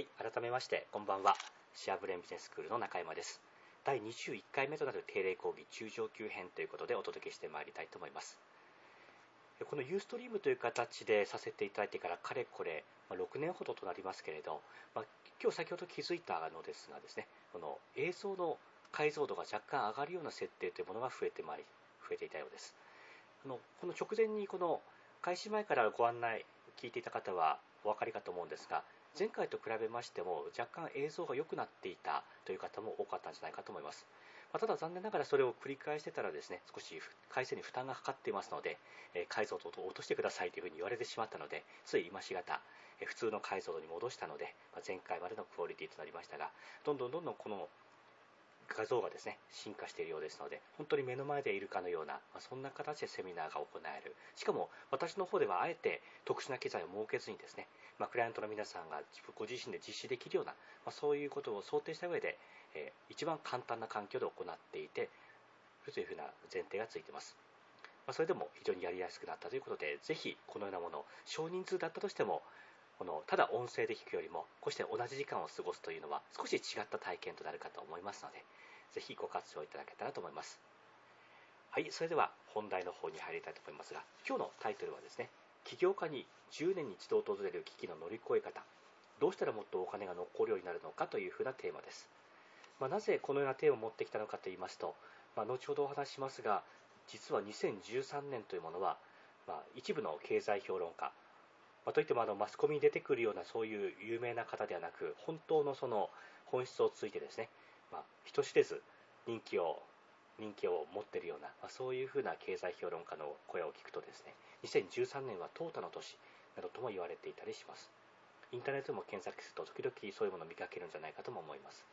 はい、改めまして、こんばんは。シアブレンビジネススクールの中山です。第21回目となる定例講義中上級編ということでお届けしてまいりたいと思います。このユーストリームという形でさせていただいてからかれこれ、ま6年ほどとなりますけれど、まあ今日先ほど気づいたのですがですね、この映像の解像度が若干上がるような設定というものが増えてまいり、増えていたようです。あのこの直前にこの開始前からご案内聞いていた方はお分かりかと思うんですが前回と比べましても若干映像が良くなっていたという方も多かったんじゃないかと思います、まあただ残念ながらそれを繰り返してたらですね少し回線に負担がかかっていますので、えー解像度を落としてくださいというふうに言われてしまったのでつい今しがた、えー普通の解像度に戻したので、まあ前回までのクオリティとなりましたがどんどんどんどんこの画像がですね進化しているようですので本当に目の前でいるかのような、まあそんな形でセミナーが行える。しかも私の方ではあえて特殊な機材を設けずにですね、まあクライアントの皆さんがご自身で実施できるような、まあそういうことを想定した上で、えー一番簡単な環境で行っていてというふうな前提がついています。まあそれでも非常にやりやすくなったということで、ぜひこのようなもの、少人数だったとしても、このただ音声で聞くよりも、こうして同じ時間を過ごすというのは少し違った体験となるかと思いますので、ぜひご活用いただけたらと思います。はい、それでは本題の方に入りたいと思いますが、今日のタイトルはですね、起業家に10年に一度訪れる危機の乗り越え方、どうしたらもっとお金が残るようになるのかというふうなテーマです。まあなぜこのようなテーマを持ってきたのかと言いますと、まあ後ほどお話ししますが、実は2013年というものは、まあ一部の経済評論家、まあといってもあのマスコミに出てくるようなそういう有名な方ではなく、本当のその本質をついてですね、まあ、人知れず人気を人気を持っているような、まあ、そういうふうな経済評論家の声を聞くとですね2013年は淘汰の年などとも言われていたりします。インターネットも検索すると時々そういうものを見かけるんじゃないかとも思います、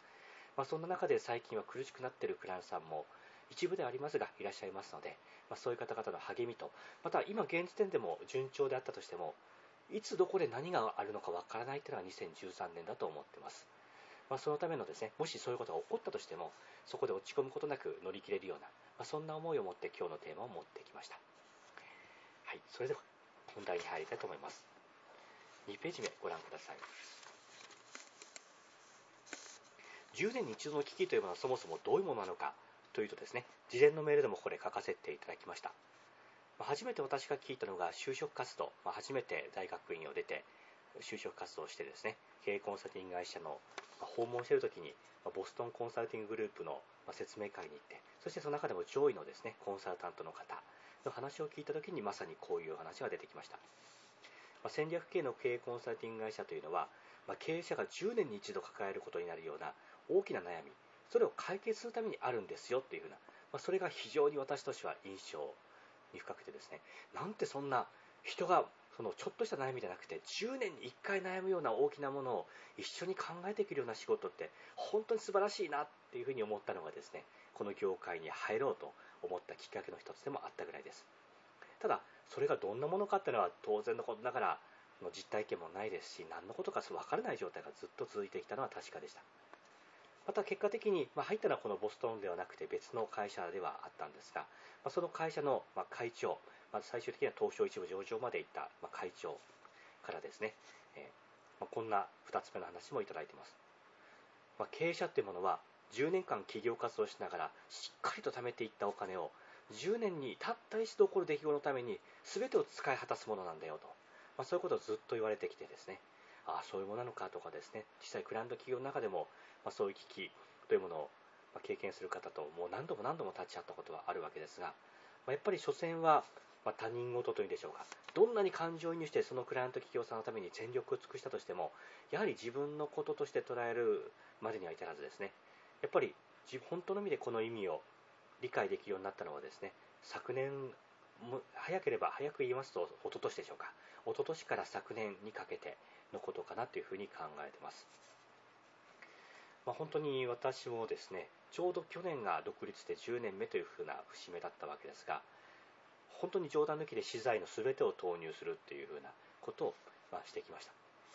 まあ、そんな中で最近は苦しくなっているクランさんも一部ではありますがいらっしゃいますので、まあ、そういう方々の励みとまた今現時点でも順調であったとしてもいつどこで何があるのかわからないというのが2013年だと思っています。まあ、そのためのですね、もしそういうことが起こったとしても、そこで落ち込むことなく乗り切れるような、まあ、そんな思いを持って今日のテーマを持ってきました。はい、それでは本題に入りたいと思います。2ページ目ご覧ください。10年に一度の危機というものはそもそもどういうものなのかというとですね、事前のメールでもこれ書かせていただきました。まあ初めて私が聞いたのが就職活動、まあ初めて大学院を出て、就職活動をしてですね、経営コンサルティング会社の訪問しているときに、ボストンコンサルティンググループの説明会に行って、そしてその中でも上位のですね、コンサルタントの方の話を聞いたときにまさにこういう話が出てきました。ま戦略系の経営コンサルティング会社というのは、ま経営者が10年に一度抱えることになるような大きな悩み、それを解決するためにあるんですよっていうふうな、まそれが非常に私としては印象に深くてですね、なんてそんな人がそのちょっとした悩みじゃなくて10年に1回悩むような大きなものを一緒に考えていけるような仕事って本当に素晴らしいなっていうふうに思ったのがですねこの業界に入ろうと思ったきっかけの一つでもあったぐらいです。ただそれがどんなものかっていうのは当然のことながらの実体験もないですし何のことか分からない状態がずっと続いてきたのは確かでした。また結果的に、まあ、入ったのはこのボストンではなくて別の会社ではあったんですが、まあ、その会社の会長、まあ、最終的には東証一部上場まで行ったまあ会長からですね、えーまあ、こんな2つ目の話もいただいています、まあ、経営者っていうものは10年間企業活動しながらしっかりと貯めていったお金を10年にたった一度起こる出来事のために全てを使い果たすものなんだよと、ま、そういうことをずっと言われてきてですね。ああそういうものなのかとかですね。実際クライアント企業の中でも、ま、そういう危機というものを経験する方ともう何度も何度も立ち会ったことはあるわけですが、ま、やっぱり所詮はまあ他人事というんでしょうか。どんなに感情移入してそのクライアント企業さんのために全力を尽くしたとしてもやはり自分のこととして捉えるまでには至らずですね。やっぱり本当の意味でこの意味を理解できるようになったのはですね昨年早ければ早く言いますと一昨年でしょうか。一昨年から昨年にかけてのことかなというふうに考えてます、まあ、本当に私もですねちょうど去年が独立して10年目というふうな節目だったわけですが本当に冗談抜きで資材の全てを投入するっていうふうなことを、ま、してきました。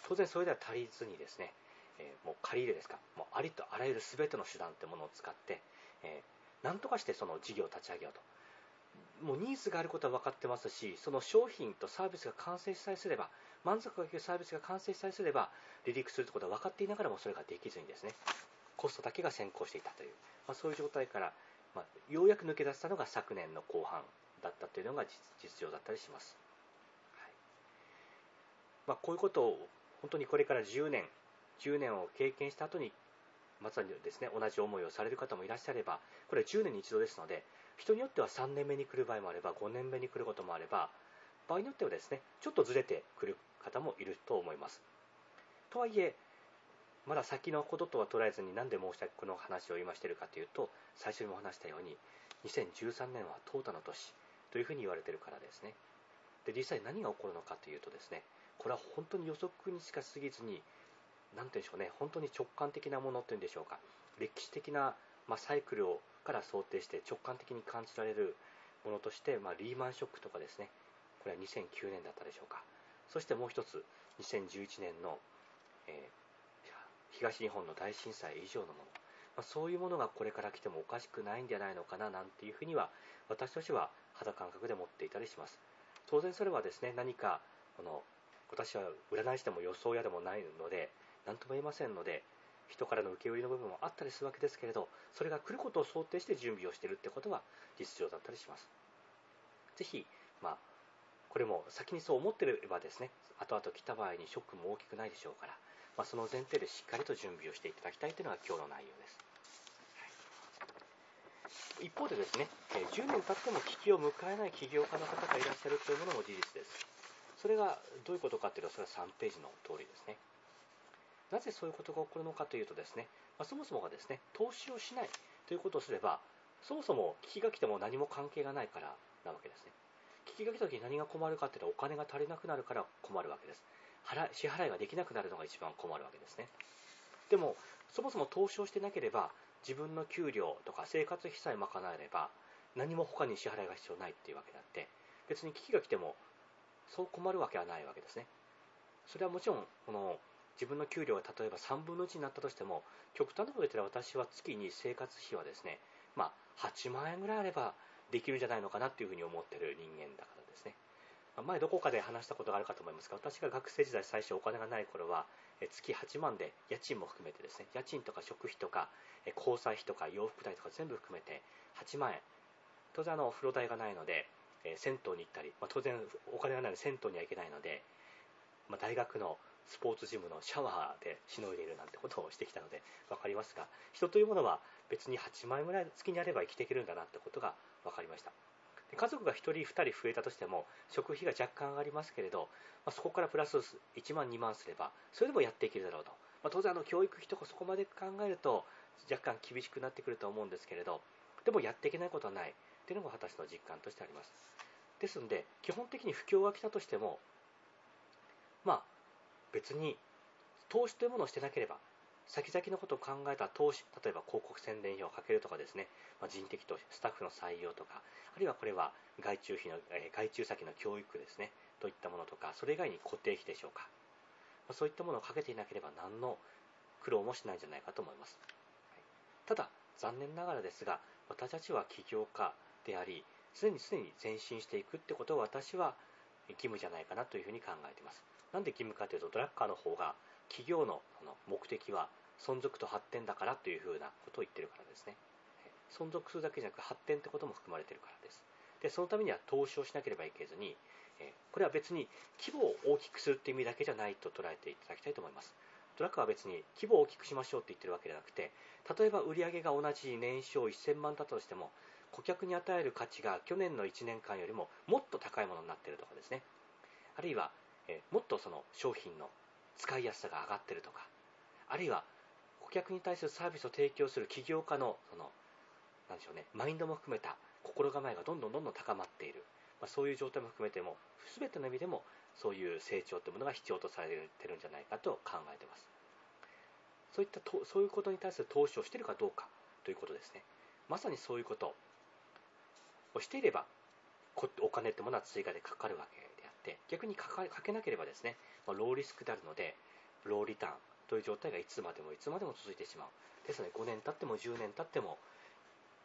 当然それでは足りずにですね、えーもう借り入れですか。もうありとあらゆる全ての手段ってものを使って、えーなんとかしてその事業を立ち上げようと。もうニーズがあることは分かってますし、その商品とサービスが完成さえすれば、満足がいくサービスが完成さえすれば、離陸するということは分かっていながらもそれができずにですね、コストだけが先行していたという、まあ、そういう状態から、まあ、ようやく抜け出したのが昨年の後半だったというのが実情だったりします。はい。まあ、こういうことを本当にこれから10年、10年を経験した後にまさにですね同じ思いをされる方もいらっしゃればこれは10年に一度ですので人によっては3年目に来る場合もあれば5年目に来ることもあれば場合によってはですねちょっとずれてくる方もいると思います。とはいえまだ先のこととは捉えずに何で申し訳この話を今しているかというと最初にも話したように2013年は淘汰の年。というふうに言われているからですね。で実際何が起こるのかというとですねこれは本当に予測にしか過ぎずに何て言うんでしょうね本当に直感的なものというんでしょうか。歴史的な、まあ、サイクルをから想定して直感的に感じられるものとして、まあ、リーマンショックとかですね。これは2009年だったでしょうか。そしてもう一つ2011年の、えー東日本の大震災以上のもの、まあ、そういうものがこれから来てもおかしくないんじゃないのかななんていうふうには私としては肌感覚で持っていたりします当然それはですね何かこの私は占い師でも予想屋でもないので何とも言えませんので人からの受け売りの部分もあったりするわけですけれどそれが来ることを想定して準備をしているってことは実情だったりします是非まあこれも先にそう思っていればですね後々来た場合にショックも大きくないでしょうからまあ、その前提でしっかりと準備をしていただきたいというのが今日の内容です。一方でですね、10年経っても危機を迎えない起業家の方がいらっしゃるというものも事実です。それがどういうことかというと、それは3ページの通りですね。なぜそういうことが起こるのかというとですね、まあ、そもそもがですね、投資をしないということをすれば、そもそも危機が来ても何も関係がないからなわけですね。危機が来た時に何が困るかというと、お金が足りなくなるから困るわけです。支払いができなくなるのが一番困るわけですねでもそもそも投資をしてなければ自分の給料とか生活費さえ賄えれば何も他に支払いが必要ないっていうわけであって。別に危機が来てもそう困るわけはないわけですね。それはもちろんこの自分の給料が例えば3分の1になったとしても極端なこと言ったら私は月に生活費はですねまあ8万円ぐらいあればできるんじゃないのかなっていうふうに思ってる人間だからですね。前どこかで話したことがあるかと思いますが私が学生時代最初お金がない頃は月8万で家賃も含めてですね家賃とか食費とか交際費とか洋服代とか全部含めて8万円。当然あのお風呂代がないので銭湯に行ったり、まあ、当然お金がないので銭湯には行けないので、まあ、大学のスポーツジムのシャワーでしのいでいるなんてことをしてきたので分かりますが人というものは別に8万円ぐらい月にあれば生きていけるんだなってことが分かりました。家族が1人2人増えたとしても食費が若干上がりますけれど、まあ、そこからプラス1万2万すればそれでもやっていけるだろうと、まあ、当然教育費とかそこまで考えると若干厳しくなってくると思うんですけれどでもやっていけないことはない。というのが私の実感としてあります。ですので基本的に不況が来たとしてもまあ別に投資というものをしてなければ先々のことを考えた投資、例えば広告宣伝費をかけるとかですね、まあ、人的投資、スタッフの採用とか、あるいはこれは外注費の、え、外注先の教育ですね、といったものとか、それ以外に固定費でしょうか。まあ、そういったものをかけていなければ何の苦労もしないんじゃないかと思います。ただ、残念ながらですが、私たちは起業家であり、常に常に前進していくってことを私は義務じゃないかなというふうに考えています。なんで義務かというと、ドラッカーの方が企業の目的は存続と発展だからというふうなことを言ってるからですね。存続するだけじゃなく発展ってことも含まれてるからです。でそのためには投資をしなければいけずにこれは別に規模を大きくするっていう意味だけじゃないと捉えていただきたいと思います。トラックは別に規模を大きくしましょうって言ってるわけじゃなくて例えば売上が同じ年商1000万だとしても顧客に与える価値が去年の1年間よりももっと高いものになっているとかですね。あるいはえもっとその商品の使いやすさが上がってるとかあるいは顧客に対するサービスを提供する起業家のそのなでしょうねマインドも含めた心構えがどんどんどんどん高まっている、まあ、そういう状態も含めても全ての意味でもそういう成長というものが必要とされてるんじゃないかと考えています。そういったとそういうことに対する投資をしているかどうかということですね。まさにそういうこと。をしていればお金ってものは追加でかかるわけであって逆にかけなければですね、まあ、ローリスクであるのでローリターンという状態がいつまでもいつまでも続いてしまう。ですので5年経っても10年経っても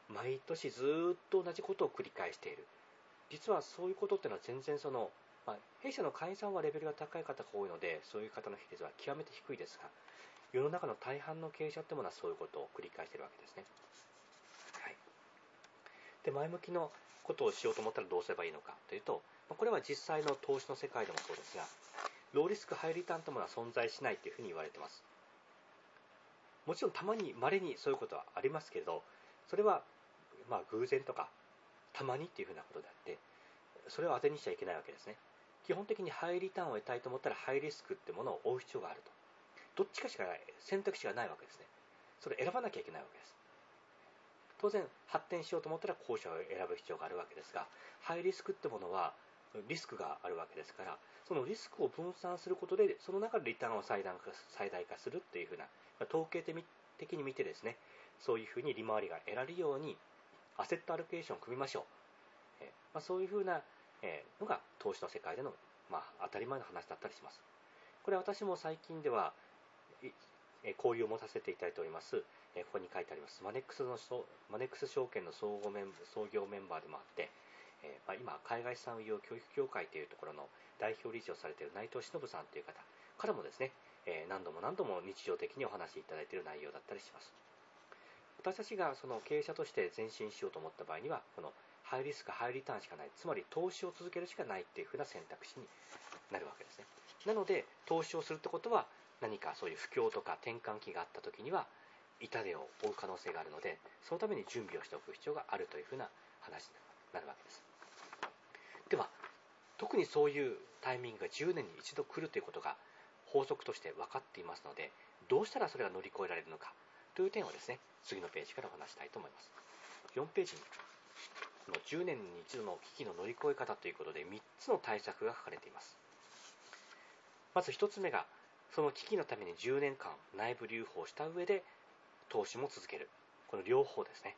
毎年ずっと同じことを繰り返している。実はそういうことっていうのは全然その、まあ、弊社の会員さんはレベルが高い方が多いのでそういう方の比率は極めて低いですが世の中の大半の経営者ってものはそういうことを繰り返しているわけですね。はい、で前向きのことをしようと思ったらどうすればいいのかというとこれは実際の投資の世界でもそうですがローリスクハイリターンとものは存在しないというふうに言われています。もちろんたまに稀にそういうことはありますけれどそれはまあ偶然とかたまにっていうふうなことであってそれを当てにしちゃいけないわけですね。基本的にハイリターンを得たいと思ったらハイリスクってものを追う必要があると。どっちかしかない選択肢がないわけですね。それ選ばなきゃいけないわけです。当然発展しようと思ったら後者を選ぶ必要があるわけですがハイリスクってものはリスクがあるわけですからそのリスクを分散することでその中でリターンを最大化最大化するっていうふうな統計的に見てですねそういうふうに利回りが得られるようにアセットアロケーションを組みましょう、えまあ、そういうふうな、えのが投資の世界での、まあ、当たり前の話だったりします。これは私も最近ではえ交流を持たせていただいておりますえここに書いてあります。マネックスのマネックス証券の総合メン創業メンバーでもあって、えまあ、今海外資産業教育協会というところの代表理事をされている内藤忍さんという方からもですね、え何度も何度も日常的にお話しいただいている内容だったりします。私たちがその経営者として前進しようと思った場合にはこのハイリスクハイリターンしかないつまり投資を続けるしかないっていうふうな選択肢になるわけですね。なので投資をするってことは何かそういう不況とか転換期があった時には痛手を負う可能性があるのでそのために準備をしておく必要があるというふうな話になるわけです。特にそういうタイミングが10年に一度来るということが法則として分かっていますのでどうしたらそれが乗り越えられるのかという点をですね次のページからお話したいと思います。4ページにの10年に一度の危機の乗り越え方ということで3つの対策が書かれています。まず1つ目がその危機のために10年間内部留保をした上で投資も続ける。この両方ですね。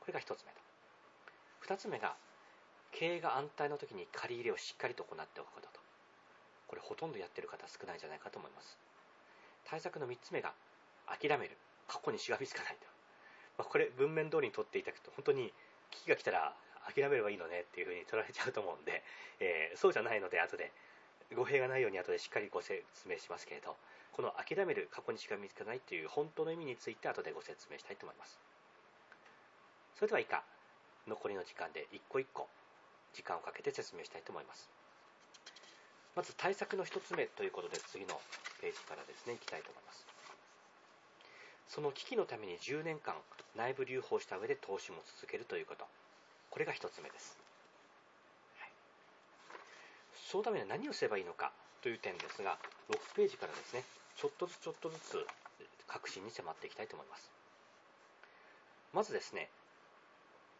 これが1つ目と2つ目が経営が安泰の時に借り入れをしっかりと行っておくことと。これほとんどやってる方少ないんじゃないかと思います。対策の3つ目が諦める。過去にしがみつかないと、まあ、これ文面通りに取っていただくと本当に危機が来たら諦めればいいのねっていうふうに取られちゃうと思うんで、えー、そうじゃないので後で。語弊がないように後でしっかりご説明しますけれど。この諦める過去にしか見つかないという本当の意味について後でご説明したいと思います。それでは以下残りの時間で一個一個時間をかけて説明したいと思います。まず対策の1つ目ということで次のページからですねいきたいと思います。その危機のために10年間内部留保した上で投資も続けるということ。これが1つ目です、はい、そのためには何をすればいいのかという点ですが6ページからですねちょっとずつちょっとずつ確信に迫っていきたいと思います。まずですね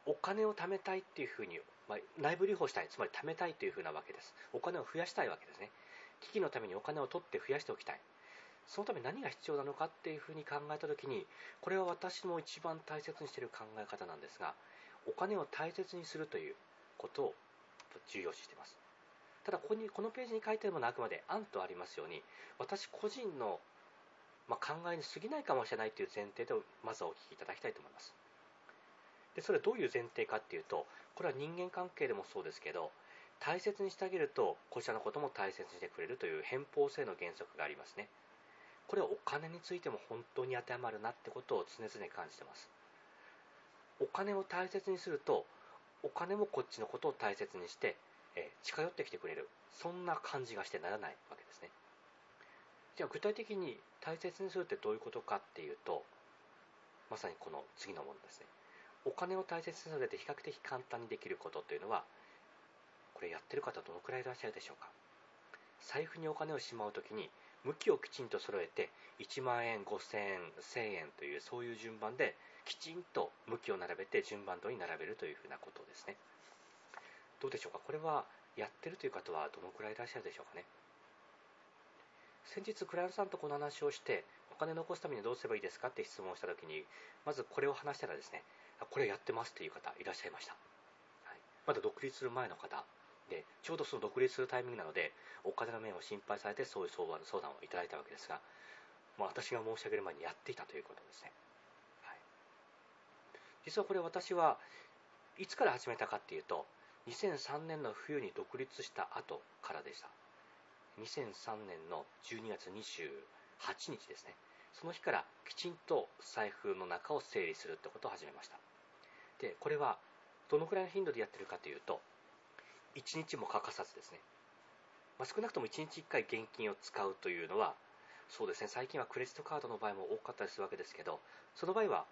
お金を貯めたいっていうふうに、まあ、内部留保したいつまり貯めたいというふうなわけです。お金を増やしたいわけですね。危機のためにお金を取って増やしておきたい。そのため何が必要なのかっていうふうに考えた時にこれは私も一番大切にしている考え方なんですがお金を大切にするということを重要視しています。ただここにこのページに書いてあるものはあくまで案とありますように私個人の、まあ、考えに過ぎないかもしれないという前提でまずはお聞きいただきたいと思います。でそれはどういう前提かっていうとこれは人間関係でもそうですけど大切にしてあげるとこちらのことも大切にしてくれるという偏方性の原則がありますね。これはお金についても本当に当てはまるなってことを常々感じてます。お金を大切にするとお金もこっちのことを大切にして、えー、近寄ってきてくれる。そんな感じがしてならないわけですね。じゃあ具体的に大切にするってどういうことかっていうとまさにこの次のものですね。お金を大切にされて比較的簡単にできることというのはこれやってる方どのくらいいらっしゃるでしょうか？財布にお金をしまうときに向きをきちんと揃えて1万円5000円1000円というそういう順番できちんと向きを並べて順番通りに並べるというふうなことですね。どうでしょうか？これはやってるという方はどのくらいいらっしゃるでしょうかね？先日クライアントさんとこの話をしてお金残すためにどうすればいいですか？って質問をした時にまずこれを話したらですねこれやってますという方いらっしゃいました、はい、まだ独立する前の方でちょうどその独立するタイミングなのでお金の面を心配されてそういう相談相談をいただいたわけですが、まあ、私が申し上げる前にやっていたということですね、はい、実はこれ私はいつから始めたかっていうと2003年の冬に独立した後からでした。2003年の12月28日ですね。その日からきちんと財布の中を整理するってことを始めました。でこれはどのくらいの頻度でやってるかというと1日も欠かさずですね、まあ、少なくとも1日1回現金を使うというのはそうですね最近はクレジットカードの場合も多かったりするわけですけどその場合は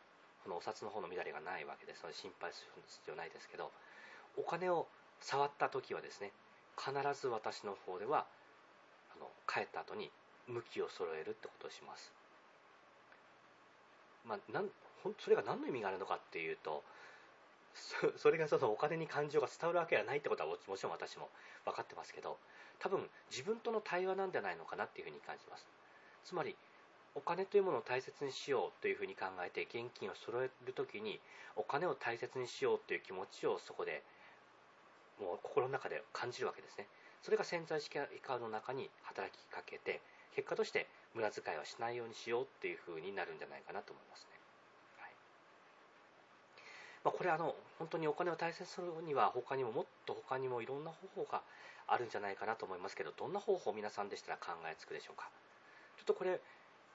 このお札の方の乱れがないわけですので心配する必要ないですけどお金を触った時はですね必ず私の方ではあの帰った後に向きを揃えるってことをします、まあ、なんそれが何の意味があるのかっていうと それがそのお金に感情が伝わるわけはないってことはもちろん私も分かってますけど多分自分との対話なんじゃないのかなっていうふうに感じます。つまりお金というものを大切にしようというふうに考えて現金を揃えるときにお金を大切にしようという気持ちをそこでもう心の中で感じるわけですね。それが潜在意識カードの中に働きかけて結果として無駄遣いはしないようにしようっていうふうになるんじゃないかなと思いますね、まあ、これあの本当にお金を大切にするには他にももっと他にもいろんな方法があるんじゃないかなと思いますけどどんな方法を皆さんでしたら考えつくでしょうかちょっとこれ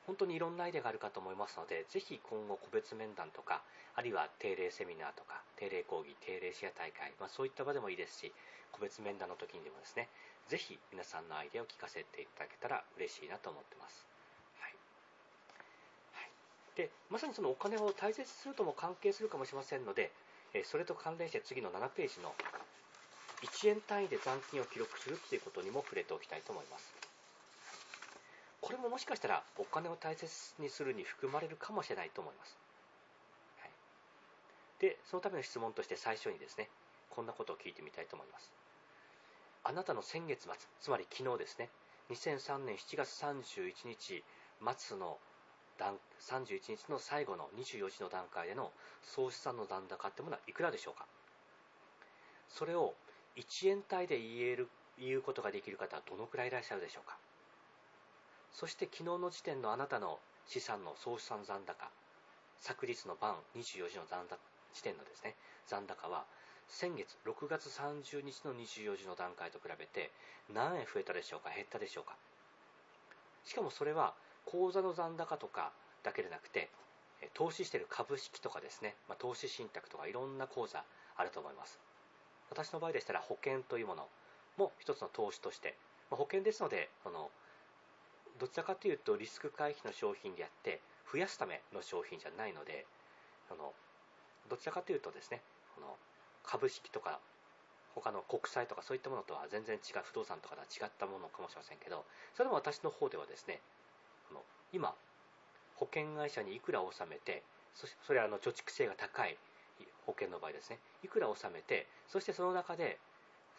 本当にいろんなアイデアがあるかと思いますので、ぜひ今後個別面談とか、あるいは定例セミナーとか、定例講義、定例シェア大会、まあ、そういった場でもいいですし、個別面談の時にでもですね、ぜひ皆さんのアイデアを聞かせていただけたら嬉しいなと思ってます。で、まさにそのお金を大切にするとも関係するかもしれませんので、えそれと関連して次の7ページの1円単位で残金を記録するっていうことにも触れておきたいと思います。これももしかしたらお金を大切にするに含まれるかもしれないと思います。はい、で、そのための質問として最初にですね、こんなことを聞いてみたいと思います。あなたの先月末、つまり昨日ですね、2003年7月31日末の31日の最後の24時の段階での総資産の残高ってものはいくらでしょうか？それを1円単位で言える言うことができる方はどのくらいいらっしゃるでしょうか？そして昨日の時点のあなたの資産の総資産残高、昨日の晩24時の残高時点のですね、残高は、先月6月30日の24時の段階と比べて何円増えたでしょうか？減ったでしょうか？しかもそれは口座の残高とかだけでなくて投資している株式とかですね、まあ、投資信託とかいろんな口座あると思います。私の場合でしたら保険というものも一つの投資として、まあ、保険ですのでこのどちらかというとリスク回避の商品であって増やすための商品じゃないのであのどちらかというとですねこの株式とか他の国債とかそういったものとは全然違う不動産とかとは違ったものかもしれませんけどそれも私の方ではですね今保険会社にいくら納めてそそれはあの貯蓄性が高い保険の場合ですね。いくら納めてそしてその中で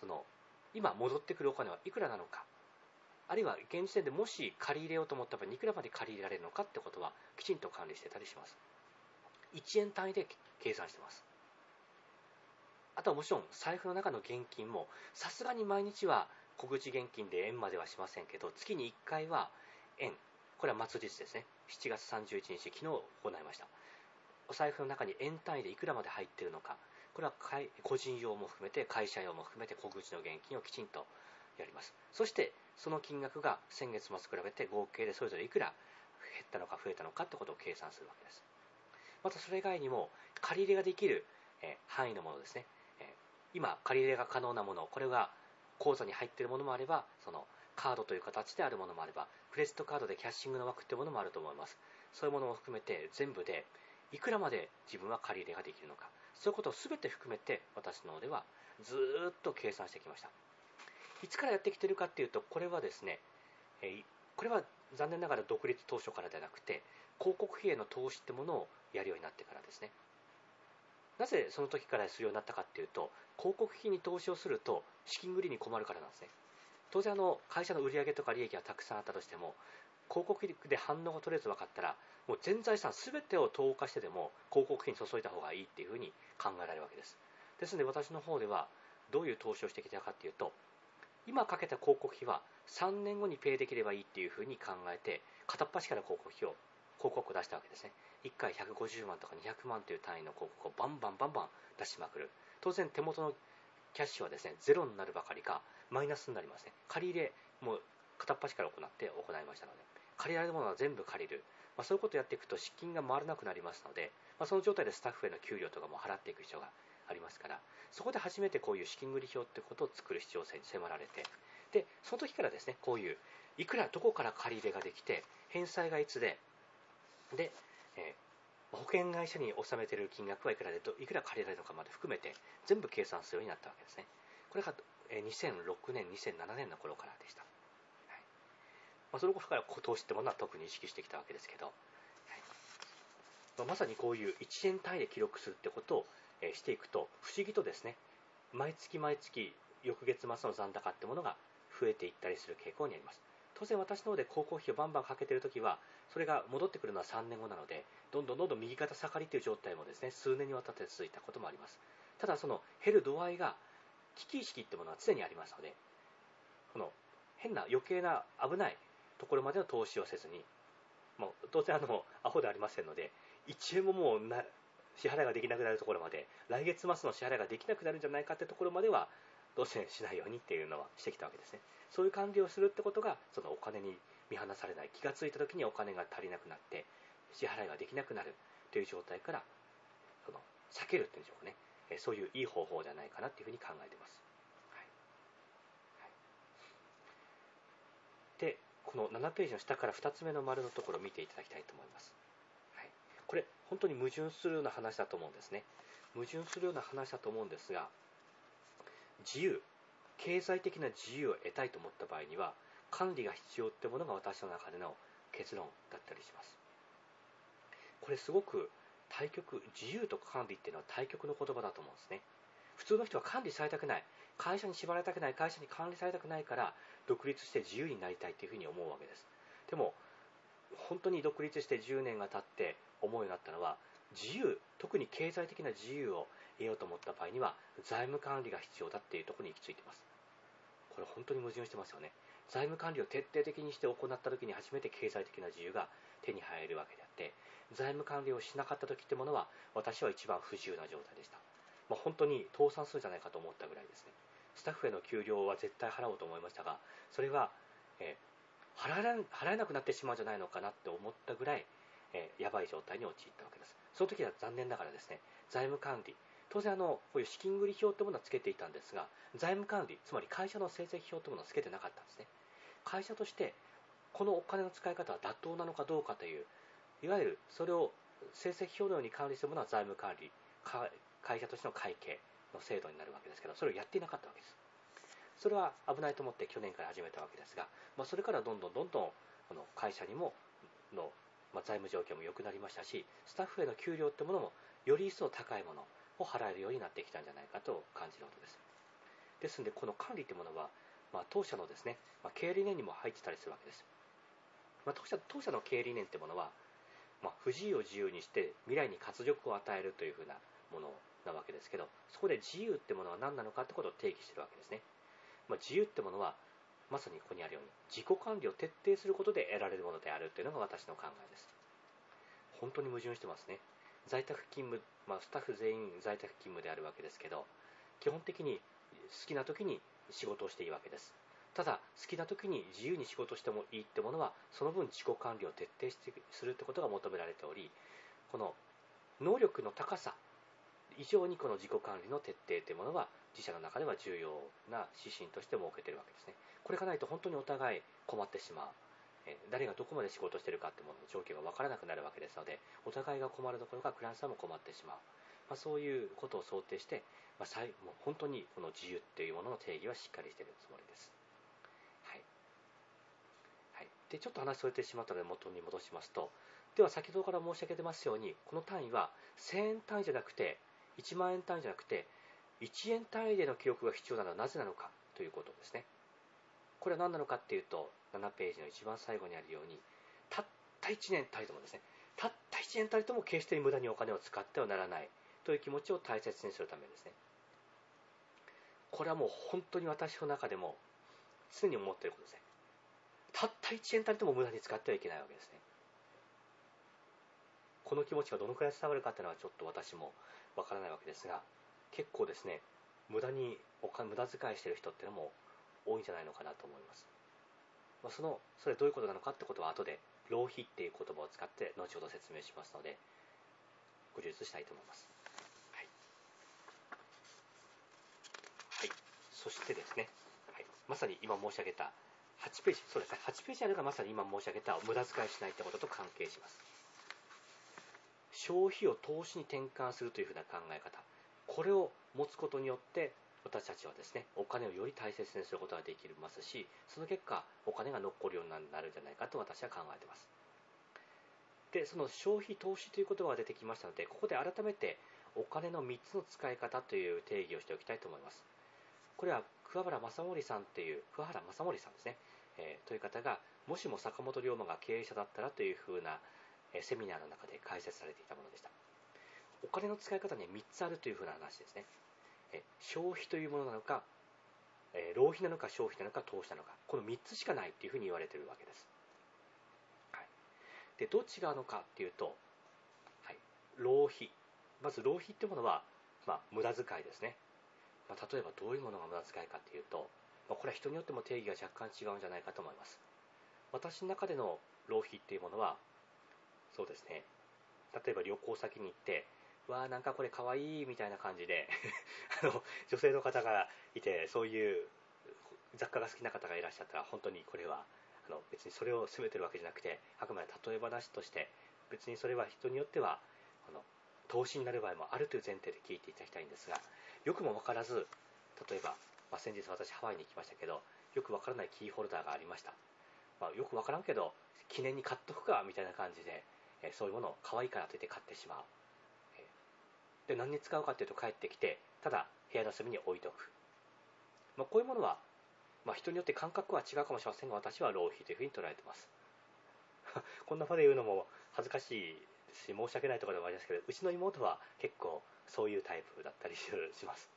その今戻ってくるお金はいくらなのかあるいは現時点でもし借り入れようと思った場合いくらまで借り入れられるのかってことはきちんと管理してたりします。1円単位で計算してます。あとはもちろん財布の中の現金もさすがに毎日は小口現金で円まではしませんけど月に1回は円これは末日ですね。7月31日昨日行いました。お財布の中に円単位でいくらまで入っているのか。これは個人用も含めて会社用も含めて小口の現金をきちんとやります。そしてその金額が先月末比べて合計でそれぞれいくら減ったのか増えたのかってことを計算するわけです。またそれ以外にも借り入れができる、え範囲のものですね、え今借り入れが可能なものこれが口座に入っているものもあればそのカードという形であるものもあればクレジットカードでキャッシングの枠っていうものもあると思いますそういうものも含めて全部でいくらまで自分は借り入れができるのかそういうことを全て含めて私の方ではずっと計算してきましたいつからやってきてるかっていうと、これはですね、え、これは残念ながら独立当初からではなくて、広告費への投資ってものをやるようになってからですね。なぜその時からするようになったかっていうと、広告費に投資をすると資金繰りに困るからなんですね。当然あの、会社の売り上げとか利益がたくさんあったとしても、広告費で反応が取れず分かったら、もう全財産全てを投下してでも広告費に注いだ方がいいっていうふうに考えられるわけです。ですので私の方ではどういう投資をしてきたかっていうと、今かけた広告費は3年後にペイできればいいっていうふうに考えて片っ端から広告費を広告を出したわけですね1回150万とか200万という単位の広告をバンバンバンバン出しまくる当然手元のキャッシュはですね、ゼロになるばかりか、マイナスになりますね。借り入れ、もう片っ端から行って行いましたので、借りられるものは全部借りる。まあ、そういうことをやっていくと資金が回らなくなりますので、まあ、その状態でスタッフへの給料とかも払っていく必要がありますから、そこで初めてこういう資金繰り表ってことを作る必要性に迫られて、で、その時からですね、こういう、いくらどこから借り入れができて、返済がいつで、で、えー、保険会社に納めている金額はいくらでいくら借りられるのかまで含めて全部計算するようになったわけですね。これが2006年、2007年の頃からでした。はいまあ、その頃から投資ってものは特に意識してきたわけですけど、はいまあ、まさにこういう1円単位で記録するってことを、えしていくと、不思議とですね、毎月毎月、翌月末の残高ってものが増えていったりする傾向にあります。当然私の方で広告費をバンバンかけているときは、それが戻ってくるのは3年後なので、どんどんどんどん右肩下がりという状態もですね、数年にわたって続いたこともあります。ただその減る度合いが、危機意識ってものは常にありますので、この変な余計な危ないところまでの投資をせずに、もう当然あの、アホではありませんので、1円ももうな支払いができなくなるところまで、来月末の支払いができなくなるんじゃないかってところまでは、どうせしないようにっていうのはしてきたわけですね。そういう管理をするってことが、そのお金に見放されない、気がついた時にお金が足りなくなって、支払いができなくなるという状態から、その避けるっていうんでしょうかね。そういういい方法じゃないかなっていうふうに考えています。はいはい、で、この7ページの下から2つ目の丸のところを見ていただきたいと思います。はい、これ、本当に矛盾するような話だと思うんですね。矛盾するような話だと思うんですが、自由、経済的な自由を得たいと思った場合には、管理が必要ってものが私の中での結論だったりします。これすごく対極、自由と管理っていうのは対極の言葉だと思うんですね。普通の人は管理されたくない。会社に縛られたくない。会社に管理されたくないから、独立して自由になりたいというふうに思うわけです。でも、本当に独立して10年が経って思うようになったのは、自由、特に経済的な自由を得ようと思った場合には、財務管理が必要だっていうところに行き着いてます。これ本当に矛盾してますよね。財務管理を徹底的にして行った時に初めて経済的な自由が手に入るわけであって、財務管理をしなかった時ってものは、私は一番不自由な状態でした。まあ、本当に倒産するんじゃないかと思ったぐらいですね。スタッフへの給料は絶対払おうと思いましたが、それは、えー、払えなくなってしまうんじゃないのかなって思ったぐらい、えー、やばい状態に陥ったわけです。その時は残念ながらですね、財務管理、当然あの、こういう資金繰り表というものはつけていたんですが、財務管理、つまり会社の成績表というものをつけてなかったんですね。会社として、このお金の使い方は妥当なのかどうかという、いわゆるそれを成績表のように管理するものは財務管理、会社としての会計の制度になるわけですけど、それをやっていなかったわけです。それは危ないと思って去年から始めたわけですが、まあ、それからどんどんどんどんこの会社にもの、まあ、財務状況も良くなりましたし、スタッフへの給料ってものもより一層高いもの、を払えるようになってきたんじゃないかと感じることです。ですので、この管理というものは、まあ、当社のですね、ま、経営理念にも入ってたりするわけです。ま、当社当社の経営理念というものは、まあ、不自由を自由にして未来に活力を与えるというふうなものなわけですけど、そこで自由ってものは何なのかってことを定義してるわけですね。まあ、自由ってものは、まさにここにあるように、自己管理を徹底することで得られるものであるというのが私の考えです。本当に矛盾してますね。在宅勤務、まあ、スタッフ全員在宅勤務であるわけですけど、基本的に好きな時に仕事をしていいわけです。ただ、好きな時に自由に仕事してもいいってものは、その分自己管理を徹底してするってことが求められており、この能力の高さ以上にこの自己管理の徹底というものは、自社の中では重要な指針として設けているわけですね。これがないと本当にお互い困ってしまう。誰がどこまで仕事しているかってものの状況が分からなくなるわけですので、お互いが困るところがクラントさんも困ってしまう。まあ、そういうことを想定して、まあ、もう本当にこの自由っていうものの定義はしっかりしているつもりです。で、ちょっと話それてしまったので元に戻しますと、では先ほどから申し上げてますように、この単位は1000円単位じゃなくて、1万円単位じゃなくて、1円単位での記録が必要なのはなぜなのかということですね。これは何なのかっていうと、7ページの一番最後にあるように、たった1年たりともですね、たった1年たりとも決して無駄にお金を使ってはならないという気持ちを大切にするためですね。これはもう本当に私の中でも常に思っていることですね。たった1円たりとも無駄に使ってはいけないわけですね。この気持ちがどのくらい伝わるかというのはちょっと私もわからないわけですが、結構ですね、無駄にお金無駄遣いしてる人っていうのも多いんじゃないのかなと思います、まあ、そのそれどういうことなのかってことは後で浪費っていう言葉を使って後ほど説明しますのでご充実したいと思います、はい、はい、そしてですね、はい、まさに今申し上げた8ページそうですね。8ページあるがまさに今申し上げた無駄遣いしないってことと関係します。消費を投資に転換するというふうな考え方。これを持つことによって私たちはですねお金をより大切にすることができますしその結果お金が残るようになるんじゃないかと私は考えています。でその消費投資という言葉が出てきましたのでここで改めてお金の3つの使い方という定義をしておきたいと思います。これは桑原正森さんという桑原正森さんですね、えー、という方がもしも坂本龍馬が経営者だったらというふうな、え、セミナーの中で解説されていたものでした。お金の使い方には3つあるというふうな話ですね。え消費というものなのか、え浪費なのか消費なのか投資なのか。この3つしかないっていうふうに言われているわけです、はい、でどっちがのかっていうと、はい、浪費。まず浪費っていうものは、まあ、無駄遣いですね、まあ、例えばどういうものが無駄遣いかっていうと、まあ、これは人によっても定義が若干違うんじゃないかと思います。私の中での浪費っていうものはそうですね。例えば旅行先に行ってわあなんかこれかわいいみたいな感じで あの女性の方がいてそういう雑貨が好きな方がいらっしゃったら本当にこれはあの別にそれを責めてるわけじゃなくてあくまで例え話として別にそれは人によってはあの投資になる場合もあるという前提で聞いていただきたいんですがよくも分からず例えば、まあ、先日私ハワイに行きましたけどよく分からないキーホルダーがありました、まあ、よく分からんけど記念に買っとくかみたいな感じで、えそういうものを可愛いからといって買ってしまう。で何に使うかっていうと帰ってきてただ部屋の隅に置いておく、まあ、こういうものは、まあ、人によって感覚は違うかもしれませんが私は浪費というふうに捉えてます。こんな場で言うのも恥ずかしいですし申し訳ないところでもありますけどうちの妹は結構そういうタイプだったりします。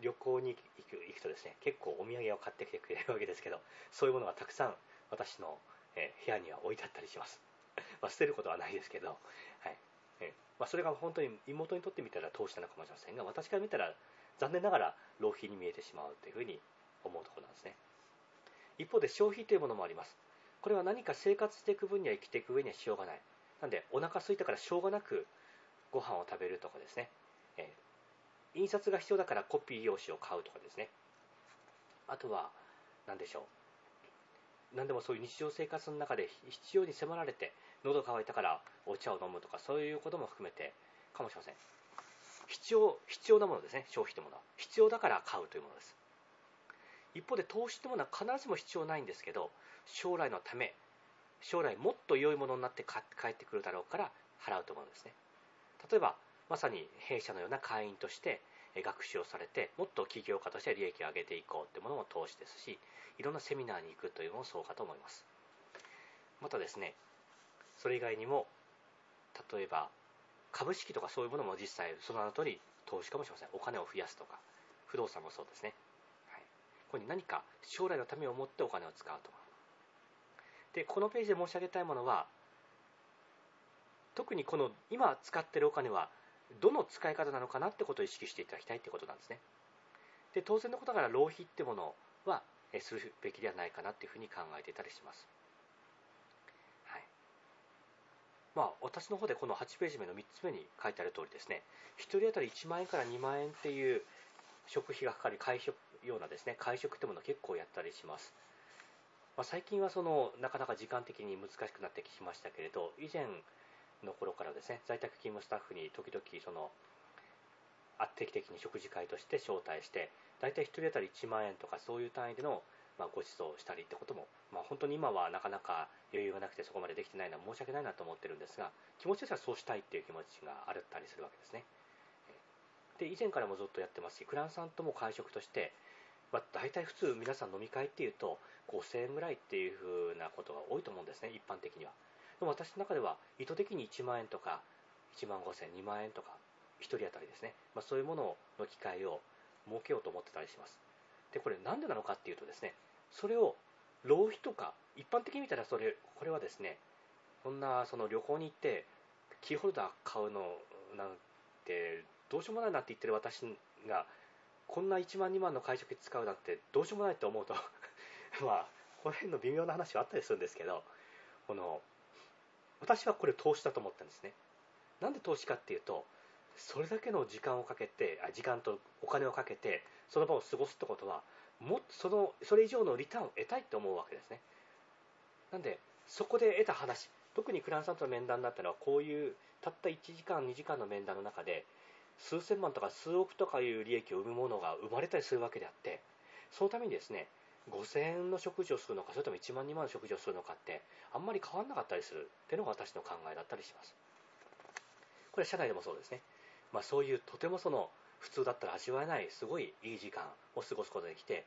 旅行に行く行くとですね結構お土産を買ってきてくれるわけですけどそういうものがたくさん私の、え部屋には置いてあったりします。まあ、捨てることはないですけど、はい。えまあ、それが本当に妹にとってみたら投資なのかもしれませんが私から見たら残念ながら浪費に見えてしまうというふうに思うところなんですね。一方で消費というものもあります。これは何か生活していく分には生きていく上にはしようがない。なんでお腹空いたからしょうがなくご飯を食べるとかですね、えー、印刷が必要だからコピー用紙を買うとかですね。あとは何でしょう。何でもそういう日常生活の中で必要に迫られて喉乾いたからお茶を飲むとかそういうことも含めてかもしれません。必要必要なものですね消費というものは。必要だから買うというものです。一方で投資というものは必ずしも必要ないんですけど将来のため将来もっと良いものになって帰ってくるだろうから払うというものですね。例えばまさに弊社のような会員として学習をされてもっと企業家として利益を上げていこうというものも投資ですしいろんなセミナーに行くというのもそうかと思います。またですねそれ以外にも例えば株式とかそういうものも実際その名の通り投資かもしれません。お金を増やすとか不動産もそうですね、はい、ここに何か将来のためを思ってお金を使うとか。でこのページで申し上げたいものは特にこの今使っているお金はどの使い方なのかなってことを意識していただきたいってことなんですね。で当然のことながら浪費ってものはするべきではないかなっていうふうに考えていたりします。まあ、私の方でこの8ページ目の3つ目に書いてある通りですね、1人当たり1万円から2万円っていう食費がかかる会食ようなですね、会食ってものを結構やったりします。まあ、最近はそのなかなか時間的に難しくなってきましたけれど、以前の頃からですね、在宅勤務スタッフに時々その定期的に食事会として招待して、大体1人当たり1万円とかそういう単位でのまあ、ご馳走したりってことも、まあ、本当に今はなかなか余裕がなくてそこまでできてないのは申し訳ないなと思ってるんですが気持ちとしてはそうしたいっていう気持ちがあったりするわけですね。で以前からもずっとやってますしクランさんとも会食として、まあ、大体普通皆さん飲み会っていうと5000円ぐらいっていうふうなことが多いと思うんですね一般的には。も私の中では意図的に1万円とか1万5000 2万円とか1人当たりですね、まあ、そういうものの機会を設けようと思ってたりします。でこれなんでなのかっていうとですねそれを浪費とか一般的に見たらそれこれはですねこんなその旅行に行ってキーホルダー買うのなんてどうしようもないなって言ってる私がこんな1万2万の会食使うなんてどうしようもないと思うと まあこの辺の微妙な話はあったりするんですけどこの私はこれ投資だと思ったんですね。なんで投資かっていうとそれだけの時間をかけてあ時間とお金をかけてその場を過ごすってことはもっとそのそれ以上のリターンを得たいと思うわけですね。なんでそこで得た話特にクランさんとの面談だったのはこういうたった1時間2時間の面談の中で数千万とか数億とかいう利益を生むものが生まれたりするわけであってそのためにですね5000円の食事をするのかそれとも1万2万の食事をするのかってあんまり変わらなかったりするっていうのが私の考えだったりします。これは社内でもそうですね、まあ、そういうとてもその普通だったら味わえないすごいいい時間を過ごすことができて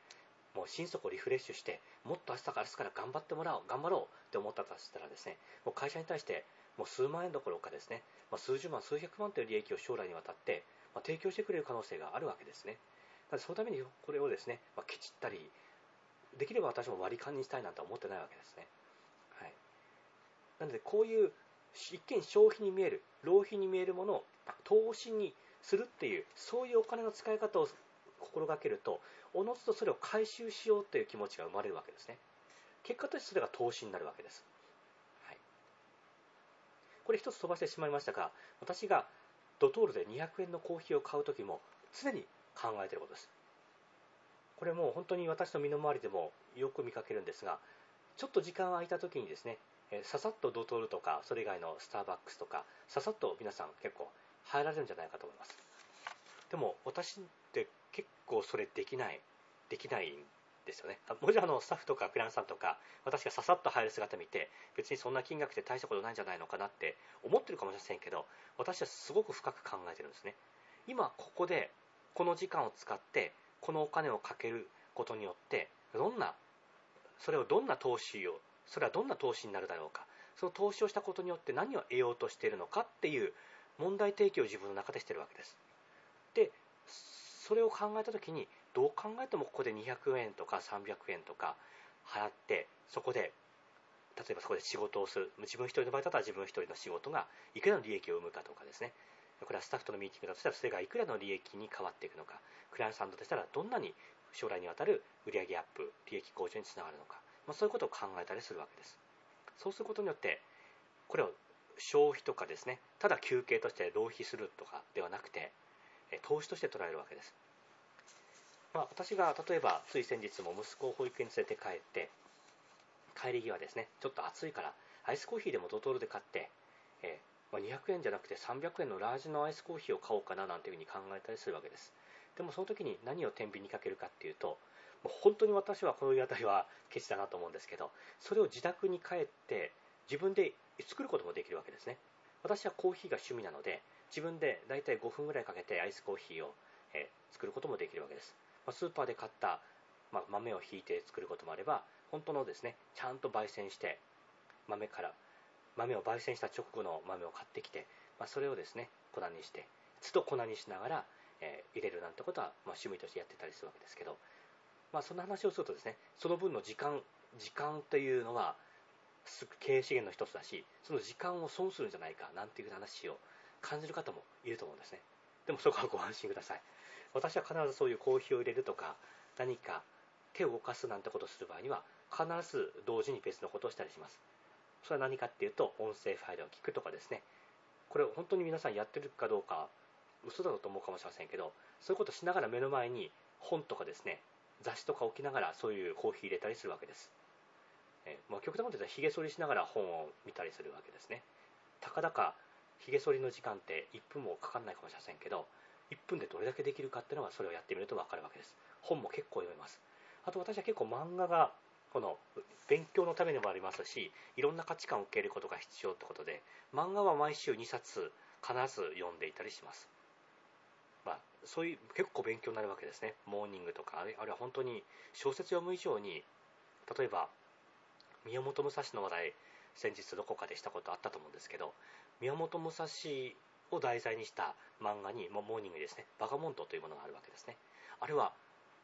もう心底リフレッシュしてもっと明日から明日から頑張ってもらおう頑張ろうって思ったとしたらですねもう会社に対してもう数万円どころかですね、まあ、数十万数百万という利益を将来にわたって、まあ、提供してくれる可能性があるわけですね。そのためにこれをですね、まあ、ケチったりできれば私も割り勘にしたいなんて思ってないわけですね。はい。なのでこういう一見消費に見える浪費に見えるものを投資にするっていうそういうお金の使い方を心がけるとおのずとそれを回収しようという気持ちが生まれるわけですね。結果としてそれが投資になるわけです、はい、これ一つ飛ばしてしまいましたが私がドトールで200円のコーヒーを買う時も常に考えていることです。これも本当に私の身の回りでもよく見かけるんですがちょっと時間が空いた時にですねささっとドトールとかそれ以外のスターバックスとかささっと皆さん結構入られるんじゃないかと思います。でも私って結構それできないできないんですよね。もちろんあのスタッフとかクランさんとか私がささっと入る姿見て別にそんな金額で大したことないんじゃないのかなって思ってるかもしれませんけど私はすごく深く考えてるんですね。今ここでこの時間を使ってこのお金をかけることによってどんなそれをどんな投資をそれはどんな投資になるだろうか。その投資をしたことによって何を得ようとしているのかっていう問題提起を自分の中でしてるわけです。でそれを考えた時にどう考えてもここで200円とか300円とか払ってそこで例えばそこで仕事をする。自分一人の場合だったら自分一人の仕事がいくらの利益を生むかとかですね。これはスタッフとのミーティングだとしたらそれがいくらの利益に変わっていくのかクライアントさんとしたらどんなに将来にわたる売上アップ利益向上につながるのか、まあ、そういうことを考えたりするわけです。そうすることによってこれを消費とかですねただ休憩として浪費するとかではなくて投資として捉えるわけです、まあ、私が例えばつい先日も息子を保育園に連れて帰って帰り際ですねちょっと暑いからアイスコーヒーでもドトールで買って、え、まあ、200円じゃなくて300円のラージのアイスコーヒーを買おうかななんていうふうに考えたりするわけです。でもその時に何を天秤にかけるかっていうともう本当に私はこういう辺りはケチだなと思うんですけどそれを自宅に帰って自分で作ることもできるわけですね。私はコーヒーが趣味なので自分で大体5分ぐらいかけてアイスコーヒーを、え作ることもできるわけです、まあ、スーパーで買った、まあ、豆をひいて作ることもあれば本当のですねちゃんと焙煎して豆から豆を焙煎した直後の豆を買ってきて、まあ、それをですね粉にしてつと粉にしながら、えー、入れるなんてことは、まあ、趣味としてやってたりするわけですけど、まあ、そんな話をするとですねその分の時間時間というのは経営資源の一つだしその時間を損するんじゃないかなんていう話を感じる方もいると思うんですね。でもそこはご安心ください。私は必ずそういうコーヒーを入れるとか何か手を動かすなんてことをする場合には必ず同時に別のことをしたりします。それは何かっていうと音声ファイルを聞くとかですね。これ本当に皆さんやってるかどうか嘘だろうと思うかもしれませんけどそういうことしながら目の前に本とかですね雑誌とか置きながらそういうコーヒー入れたりするわけです。えまあ、極端なこと言ったらひげ剃りしながら本を見たりするわけですね。たかだかひげ剃りの時間って1分もかかんないかもしれませんけど1分でどれだけできるかっていうのがそれをやってみると分かるわけです。本も結構読めます。あと私は結構漫画がこの勉強のためにもありますしいろんな価値観を受けることが必要ってことで漫画は毎週2冊必ず読んでいたりします。まあ、そういう結構勉強になるわけですね。モーニングとかあるいは本当に小説読む以上に例えば宮本武蔵の話題先日どこかでしたことあったと思うんですけど宮本武蔵を題材にした漫画にモーニングですね。バガモントというものがあるわけですね。あれは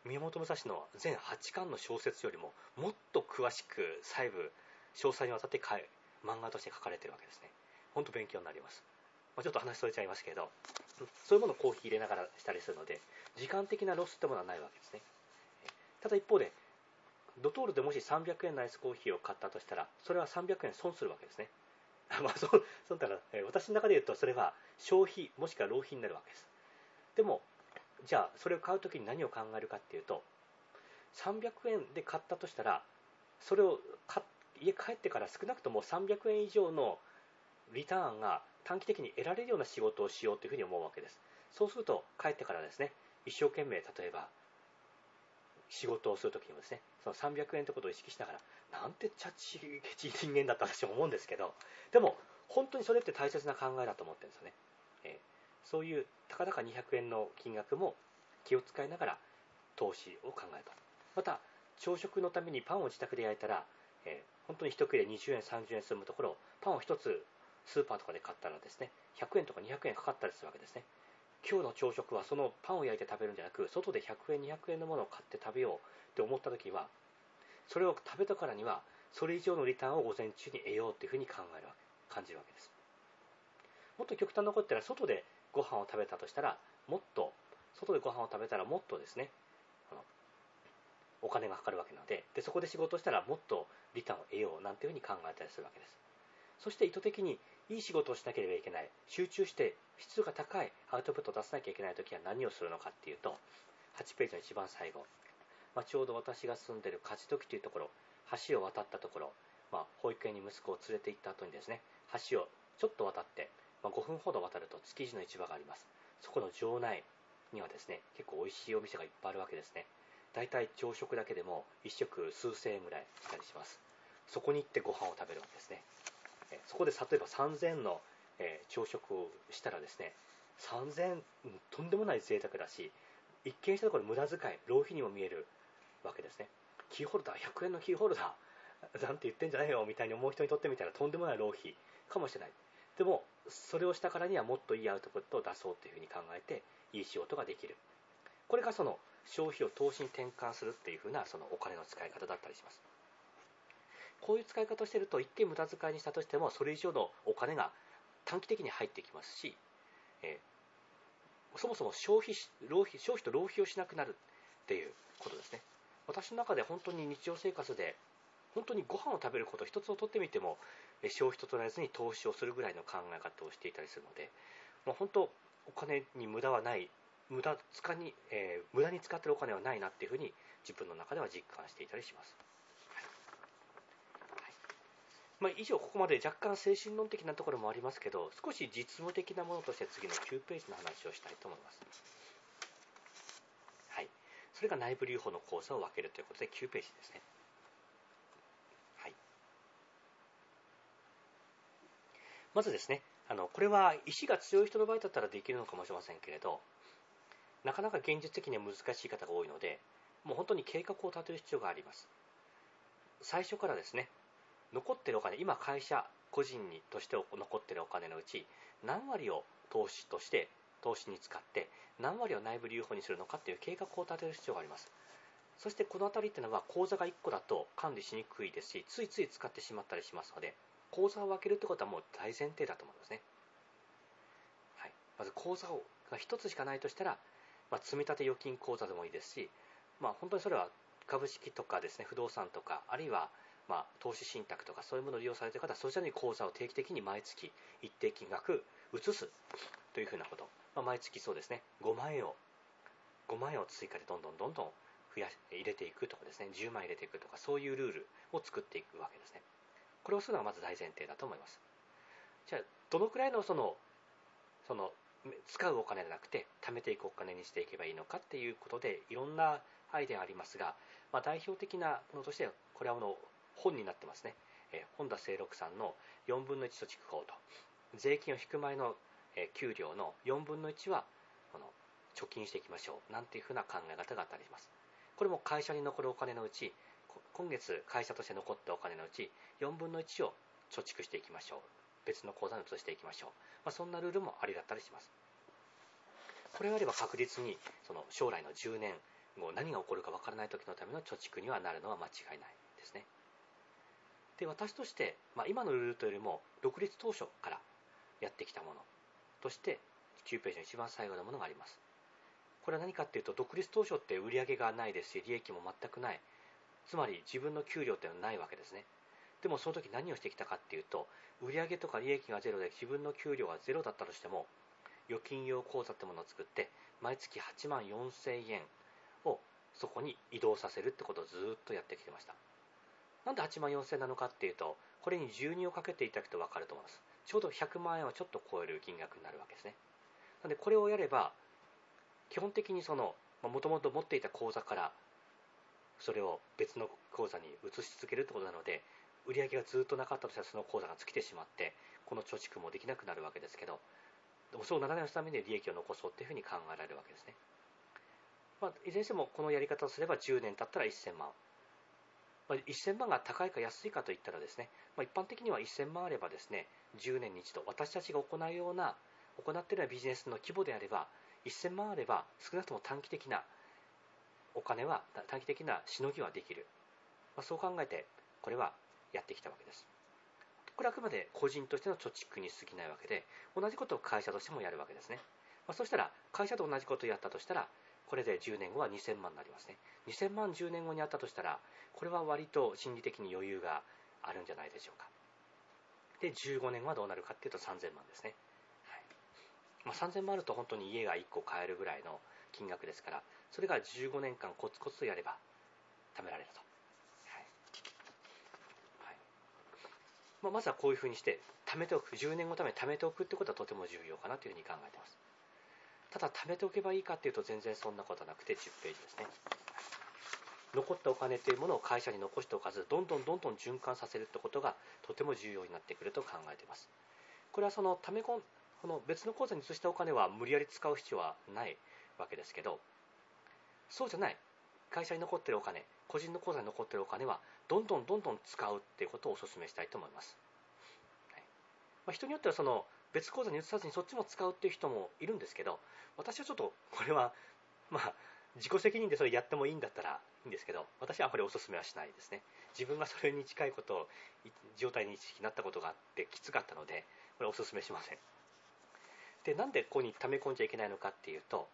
宮本武蔵の全8巻の小説よりももっと詳しく細部詳細にわたって漫画として書かれてるわけですね。本当勉強になります、まあ、ちょっと話それちゃいますけどそういうものをコーヒー入れながらしたりするので時間的なロスってものはないわけですね。ただ一方でドトールでもし300円のアイスコーヒーを買ったとしたらそれは300円損するわけですね。まあそそうだから、私の中で言うとそれは消費もしくは浪費になるわけです。でもじゃあそれを買う時に何を考えるかっていうと300円で買ったとしたらそれを家帰ってから少なくとも300円以上のリターンが短期的に得られるような仕事をしようというふうに思うわけです。そうすると帰ってからですね一生懸命例えば仕事をするときにもですねその300円ってことを意識しながらなんてチャッチケチ人間だった私は思うんですけどでも本当にそれって大切な考えだと思ってるんですよね、えー、そういうたかだか200円の金額も気を使いながら投資を考えるとまた朝食のためにパンを自宅で焼いたら、えー、本当に一切れ20円30円済むところパンを1つスーパーとかで買ったらですね100円とか200円かかったりするわけですね。今日の朝食はそのパンを焼いて食べるんじゃなく外で100円200円のものを買って食べようって思った時はそれを食べたからにはそれ以上のリターンを午前中に得ようっていうふうに考えるわけ感じるわけです。もっと極端なこと言ったら外でご飯を食べたとしたらもっと外でご飯を食べたらもっとですねお金がかかるわけなのででそこで仕事をしたらもっとリターンを得ようなんていうふうに考えたりするわけです。そして意図的にいい仕事をしなければいけない集中して質が高いアウトプットを出さなきゃいけない時は何をするのかっていうと8ページの一番最後、まあ、ちょうど私が住んでいる勝時というところ橋を渡ったところ、まあ、保育園に息子を連れて行った後にですね橋をちょっと渡って、まあ、5分ほど渡ると築地の市場があります。そこの場内にはですね結構美味しいお店がいっぱいあるわけですね。大体朝食だけでも1食数千円ぐらいしたりします。そこに行ってご飯を食べるわけですね。えそこで例えば3000の、えー、朝食をしたらですね3000、うん、とんでもない贅沢だし一見したところ無駄遣い浪費にも見えるわけですね。キーホルダー100円のキーホルダーなんて言ってんじゃないよみたいに思う人にとってみたらとんでもない浪費かもしれない。でもそれをしたからにはもっといいアウトプットを出そうというふうに考えていい仕事ができる。これがその消費を投資に転換するっていうふうなそのお金の使い方だったりします。こういう使い方をしてると一見無駄遣いにしたとしてもそれ以上のお金が短期的に入ってきますし、えー、そもそも消費浪費消費と浪費をしなくなるっていうことですね。私の中で本当に日常生活で本当にご飯を食べること一つをとってみても消費と捉えずに投資をするぐらいの考え方をしていたりするので、もう本当お金に無駄はない無駄使に、えー、無駄に使ってるお金はないなっていうふうに自分の中では実感していたりします。まあ、以上ここまで若干精神論的なところもありますけど少し実務的なものとして次の9ページの話をしたいと思います。はい、それが内部留保の口座を分けるということで9ページですね。はい、まずですねあのこれは意志が強い人の場合だったらできるのかもしれませんけれどなかなか現実的には難しい方が多いのでもう本当に計画を立てる必要があります。最初からですね残ってるお金今会社個人にとして残ってるお金のうち何割を投資として投資に使って何割を内部留保にするのかっていう計画を立てる必要があります。そしてこの辺りっていうのは口座が1個だと管理しにくいですしついつい使ってしまったりしますので口座を分けるってことはもう大前提だと思いますね、はい、まず口座が1つしかないとしたら、まあ、積立預金口座でもいいですし、まあ、本当にそれは株式とかですね不動産とかあるいはま、投資信託とかそういうものを利用されている方はそちらに口座を定期的に毎月一定金額移すというふうなこと、まあ、毎月そうですね5万円を5万円を追加でどんどんどんどん増や入れていくとかですね10万円入れていくとかそういうルールを作っていくわけですね。これをするのがまず大前提だと思います。じゃあどのくらいのそのその使うお金じゃなくて貯めていくお金にしていけばいいのかっていうことでいろんなアイデアありますが、まあ、代表的なものとしてはこれはあの本になってますね、えー、本田清六さんの4分の1貯蓄法と税金を引く前の、え、給料の4分の1はこの貯金していきましょうなんていうふうな考え方があったりします。これも会社に残るお金のうち今月会社として残ったお金のうち4分の1を貯蓄していきましょう。別の口座に移していきましょう、まあ、そんなルールもありだったりします。これがあれば確実にその将来の10年後何が起こるかわからない時のための貯蓄にはなるのは間違いないですね。で私として、まあ、今のルールというよりも独立当初からやってきたもの。として9ページの一番最後のものがあります。これは何かっていうと独立当初って売り上げがないですし利益も全くない。つまり自分の給料っていうのはないわけですね。でもその時何をしてきたかっていうと売上とか利益がゼロで自分の給料がゼロだったとしても預金用口座ってものを作って毎月8万4000円をそこに移動させるってことをずっとやってきてました。なんで8万4000円なのかっていうとこれに12をかけていただくと分かると思います。ちょうど100万円はちょっと超える金額になるわけですね。なのでこれをやれば基本的にそのもともと持っていた口座からそれを別の口座に移し続けるってことなので売り上げがずっとなかったとしたらその口座が尽きてしまってこの貯蓄もできなくなるわけですけどそうならないために利益を残そうっていうふうに考えられるわけですね、まあ、いずれにしてもこのやり方をすれば10年経ったら1000万、まあ、1000万が高いか安いかといったらですね、まあ、一般的には1000万あればですね10年に一度私たちが行うような行っているようなビジネスの規模であれば1000万あれば少なくとも短期的なお金は短期的なしのぎはできる、まあ、そう考えてこれはやってきたわけです。これはあくまで個人としての貯蓄に過ぎないわけで、同じことを会社としてもやるわけですね。まあ、そしたら、会社と同じことをやったとしたら、これで10年後は2000万になりますね。2000万10年後にあったとしたら、これは割と心理的に余裕があるんじゃないでしょうか。で、15年後はどうなるかっていうと3000万ですね。はいまあ、3000万あると本当に家が1個買えるぐらいの金額ですから、それが15年間コツコツとやれば貯められると。まあ、まずはこういうふうにして貯めておく。10年後ために貯めておくってことはとても重要かなというふうに考えています。ただ貯めておけばいいかっていうと全然そんなことはなくて10ページですね。残ったお金というものを会社に残しておかずどんどんどんどん循環させるってことがとても重要になってくると考えています。これはその貯め込んこの別の口座に移したお金は無理やり使う必要はないわけですけどそうじゃない。会社に残ってるお金個人の口座に残ってるお金はどんどんどんどん使うっていうことをお勧めしたいと思います、はい。まあ、人によってはその別口座に移さずにそっちも使うっていう人もいるんですけど私はちょっとこれはまあ自己責任でそれやってもいいんだったらいいんですけど私はあまりお勧めはしないですね。自分がそれに近いことを状態になったことがあってきつかったのでこれはお勧めしません。でなんでここに溜め込んじゃいけないのかっていうと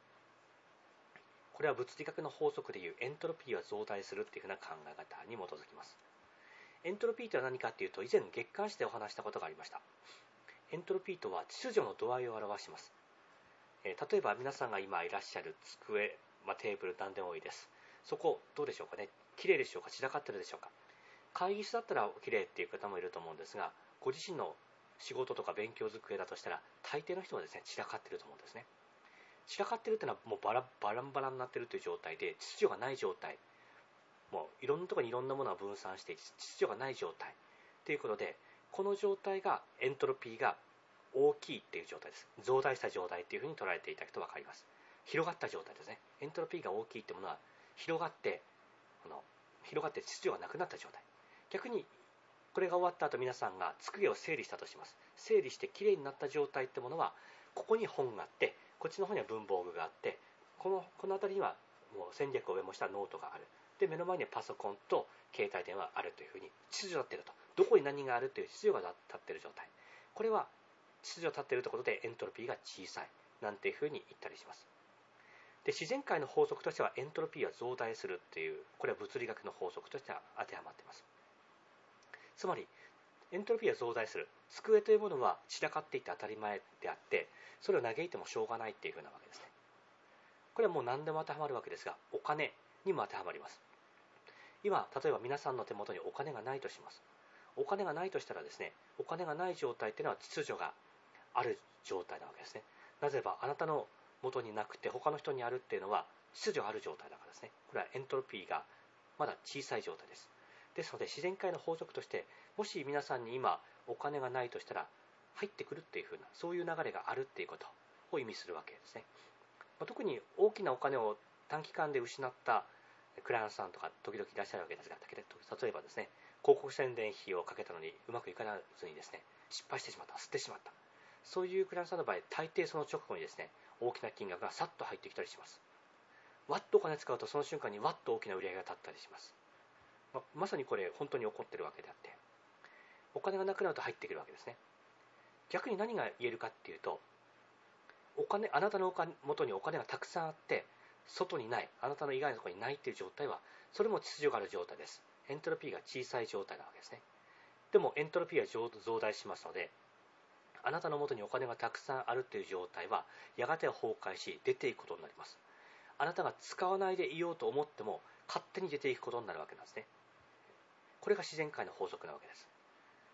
これは物理学の法則でいうエントロピーは増大するっていうふうな考え方に基づきます。エントロピーとは何かっていうと以前月刊誌でお話したことがありました。エントロピーとは秩序の度合いを表します。えー、例えば皆さんが今いらっしゃる机、まあ、テーブル何でもいいです。そこどうでしょうかね綺麗でしょうか散らかってるでしょうか会議室だったら綺麗っていう方もいると思うんですがご自身の仕事とか勉強机だとしたら大抵の人はですね散らかってると思うんですね散らかってるっていうのはもうバラバランバラになってるという状態で秩序がない状態。もういろんなところにいろんなものが分散して秩序がない状態。ということでこの状態がエントロピーが大きいっていう状態です。増大した状態っていうふうに捉えていただくと分かります。広がった状態ですね。エントロピーが大きいってものは広がってこの広がって秩序がなくなった状態。逆にこれが終わった後皆さんが机を整理したとします。整理してきれいになった状態ってものはここに本があってこっちの方には文房具があってこのこの辺りにはもう戦略をメモしたノートがある。で目の前にはパソコンと携帯電話があるというふうに秩序立っていると。どこに何があるという秩序が立っている状態。これは秩序立っているところでエントロピーが小さい。なんていうふうに言ったりします。で自然界の法則としてはエントロピーは増大するっていうこれは物理学の法則としては当てはまっています。つまりエントロピーは増大する。机というものは散らかっていて当たり前であってそれを嘆いてもしょうがないっていうふうなわけですね。これはもう何でも当てはまるわけですがお金にも当てはまります。今例えば皆さんの手元にお金がないとします。お金がないとしたらですねお金がない状態っていうのは秩序がある状態なわけですね。なぜばあなたの元になくて他の人にあるっていうのは秩序がある状態だからですね。これはエントロピーがまだ小さい状態です。ですので自然界の法則としてもし皆さんに今お金がないとしたら入ってくるっていう風なそういう流れがあるっていうことを意味するわけですね。ま特に大きなお金を短期間で失ったクライアントさんとか時々いらっしゃるわけですが例えばですね広告宣伝費をかけたのにうまくいかずにですね失敗してしまった吸ってしまった。そういうクライアントさんの場合大抵その直後にですね大きな金額がさっと入ってきたりします。ワッとお金使うとその瞬間にワッと大きな売り上げが立ったりします。ままさにこれ本当に起こってるわけであってお金がなくなると入ってくるわけですね。逆に何が言えるかっていうとお金あなたのお金元にお金がたくさんあって外にないあなたの以外のところにないっていう状態はそれも秩序がある状態です。エントロピーが小さい状態なわけですね。でもエントロピーは増大しますのであなたのもとにお金がたくさんあるという状態はやがて崩壊し出ていくことになります。あなたが使わないでいようと思っても勝手に出ていくことになるわけなんですね。これが自然界の法則なわけです。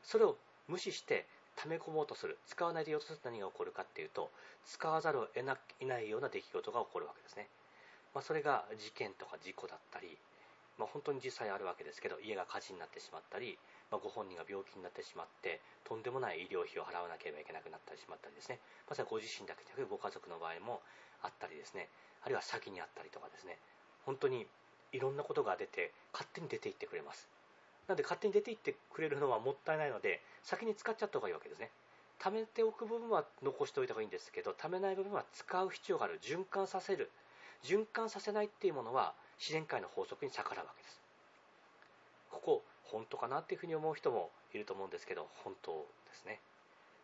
それを無視して溜め込もうとする。使わないでいよとすると何が起こるかっていうと使わざるを得ないような出来事が起こるわけですね、まあ、それが事件とか事故だったり、まあ、本当に実際あるわけですけど家が火事になってしまったりまあ、ご本人が病気になってしまってとんでもない医療費を払わなければいけなくなったりしまったりですね。まさにご自身だけでなくご家族の場合もあったりですね。あるいは先にあったりとかですね。本当にいろんなことが出て勝手に出ていってくれます。なので勝手に出ていってくれるのはもったいないので先に使っちゃった方がいいわけですね。貯めておく部分は残しておいた方がいいんですけど貯めない部分は使う必要がある。循環させる。循環させないっていうものは自然界の法則に逆らうわけです。ここ本当かなっていうふうに思う人もいると思うんですけど本当ですね。